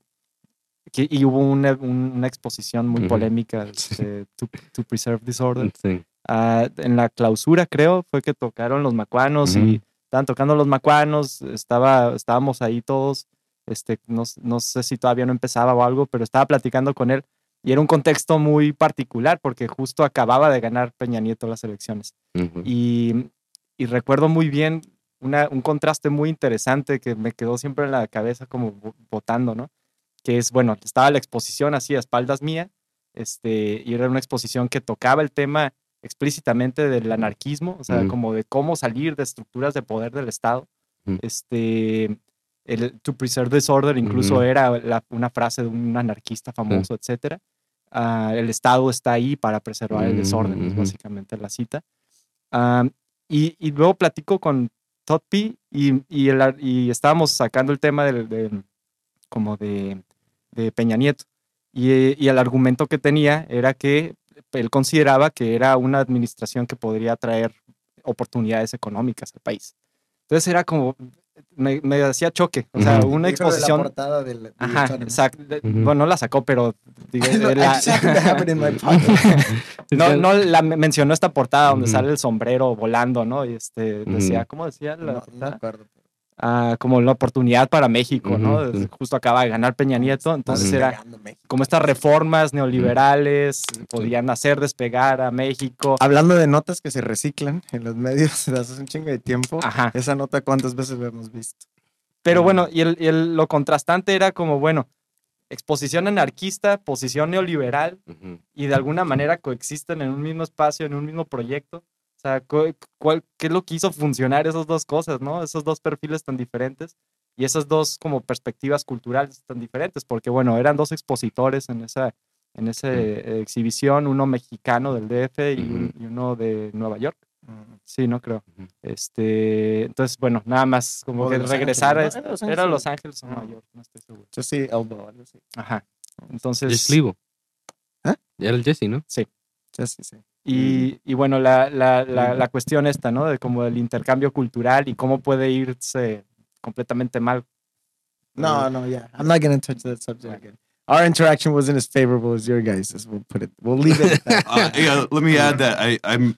que- y hubo una, un- una exposición muy Ujú. polémica Sí. de to, to Preserve Disorder. Sí. Ah, en la clausura, creo, fue que tocaron los macuanos y Ujú. estaban tocando los macuanos, estaba, estábamos ahí todos, este, no, no sé si todavía no empezaba o algo, pero estaba platicando con él y era un contexto muy particular porque justo acababa de ganar Peña Nieto las elecciones. Ujú. Y, y recuerdo muy bien una- un contraste muy interesante que me quedó siempre en la cabeza como vo- votando, ¿no? Que es, bueno, estaba la exposición así a espaldas mía, este, y era una exposición que tocaba el tema explícitamente del anarquismo, o sea, Ujú. como de cómo salir de estructuras de poder del Estado. Ujú. Este, el To Preserve Disorder incluso era la- una frase de un anarquista famoso, etcétera. Ah, el Estado está ahí para preservar el desorden, es básicamente la cita. Y, y luego platico con Todd P. Y, y, el y estábamos sacando el tema del, del- como de, de Peña Nieto. Y, eh, y el argumento que tenía era que él consideraba que era una administración que podría traer oportunidades económicas al país. Entonces era como, me, me hacía choque. O sea, una Dijo de la exposición... portada del- del Ajá, exacto. Ujú. Bueno, no la sacó, pero... digo, eh, la- no, no la me- mencionó esta portada donde Ujú. sale el sombrero volando, ¿no? Y este decía. ¿cómo decía la No, no portada? acuerdo. Ah, como la oportunidad para México, ¿no? Sí. Justo acaba de ganar Peña Nieto, entonces era como estas reformas neoliberales podían hacer despegar a México. Hablando de notas que se reciclan en los medios de hace un chingo de tiempo, Ajá. esa nota cuántas veces la hemos visto. Pero Mm. bueno, y, el, y el- lo contrastante era como, bueno, exposición anarquista, posición neoliberal, y de alguna manera coexisten en un mismo espacio, en un mismo proyecto. O sea, cu- cuál- ¿qué es lo que hizo funcionar esas dos cosas, no? Esos dos perfiles tan diferentes y esas dos como perspectivas culturales tan diferentes, porque bueno, eran dos expositores en esa, en esa exhibición, uno mexicano del DF y, y uno de Nueva York. Mm. Sí, no creo. Este, entonces, bueno, nada más como O que regresar a Ángeles, ¿no? Era Los Ángeles. Ángeles o Nueva York, no estoy seguro. Yo sí, Elbow, algo así. Ajá. Entonces, Jesse Livo. ¿Eh? Ya era el Jesse, ¿no? Sí, sí, sí. Y, y bueno, la, la, la, la cuestión esta, ¿no? De como el intercambio cultural y cómo puede irse completamente mal. No, no, yeah. I'm not going to touch that subject again. Our interaction wasn't as favorable as your guys'. We'll put it. We'll leave it at that. uh, yeah, let me add that I, I'm.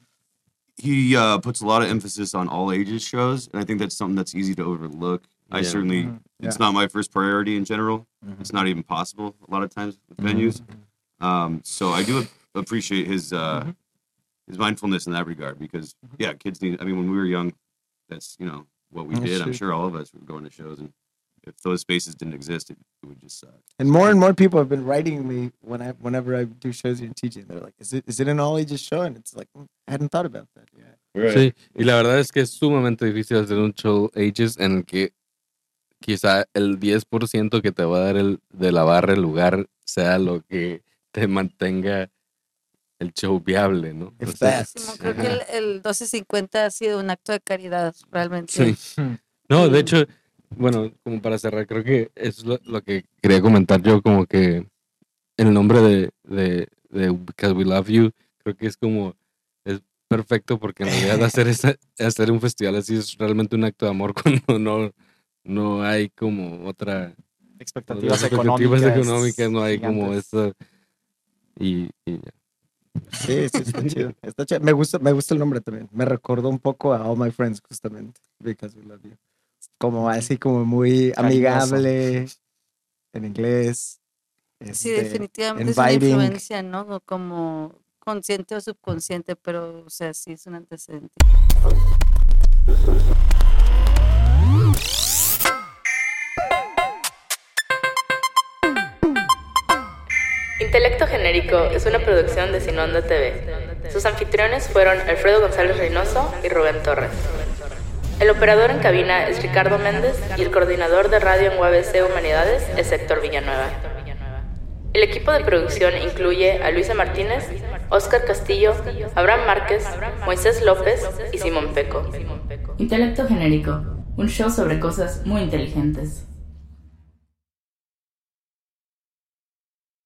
He uh, puts a lot of emphasis on all ages shows, and I think that's something that's easy to overlook. I Yeah. certainly, Mhm. it's Yeah. not my first priority in general. Mhm. It's not even possible a lot of times with Mhm. venues. Um, so I do appreciate his uh, Mhm. His mindfulness in that regard because yeah, kids need. I mean, when we were young, that's you know what we That's did. I'm sure all of us were going to shows, and if those spaces didn't exist, it, it would just suck. And more and more people have been writing me when I, whenever I do shows here and teaching. They're like, "Is it, is it an all ages show?" And it's like, "Mm, I hadn't thought about that. Yeah. Sí, y la verdad es que es sumamente difícil hacer un show ages en el que quizá el 10% que te va a dar el de la barra el lugar sea lo que te mantenga el show viable, ¿no? Creo que el, el 1250 ha sido un acto de caridad, realmente. Sí. No, de hecho, bueno, como para cerrar, creo que eso es lo, lo que quería comentar yo, como que el nombre de, de, de Because We Love You, creo que es como, es perfecto porque en realidad hacer, esa, hacer un festival así es realmente un acto de amor cuando no, no hay como otra, expectativas económicas. no hay como eso. Y, y ya. Sí, sí, está chido. Está chido. Me gusta, me gusta el nombre también. Me recordó un poco a All My Friends, justamente. Because we love you. Como así, como muy amigable en inglés. Sí, este, definitivamente es una influencia, ¿no? Como consciente o subconsciente, pero, o sea, sí es un antecedente. Intelecto Genérico es una producción de Sinonda TV. Sus anfitriones fueron Alfredo González Reynoso y Rubén Torres. El operador en cabina es Ricardo Méndez y el coordinador de radio en UABC Humanidades es Héctor Villanueva. El equipo de producción incluye a Luisa Martínez, Óscar Castillo, Abraham Márquez, Moisés López y Simón Peco. Intelecto Genérico, un show sobre cosas muy inteligentes.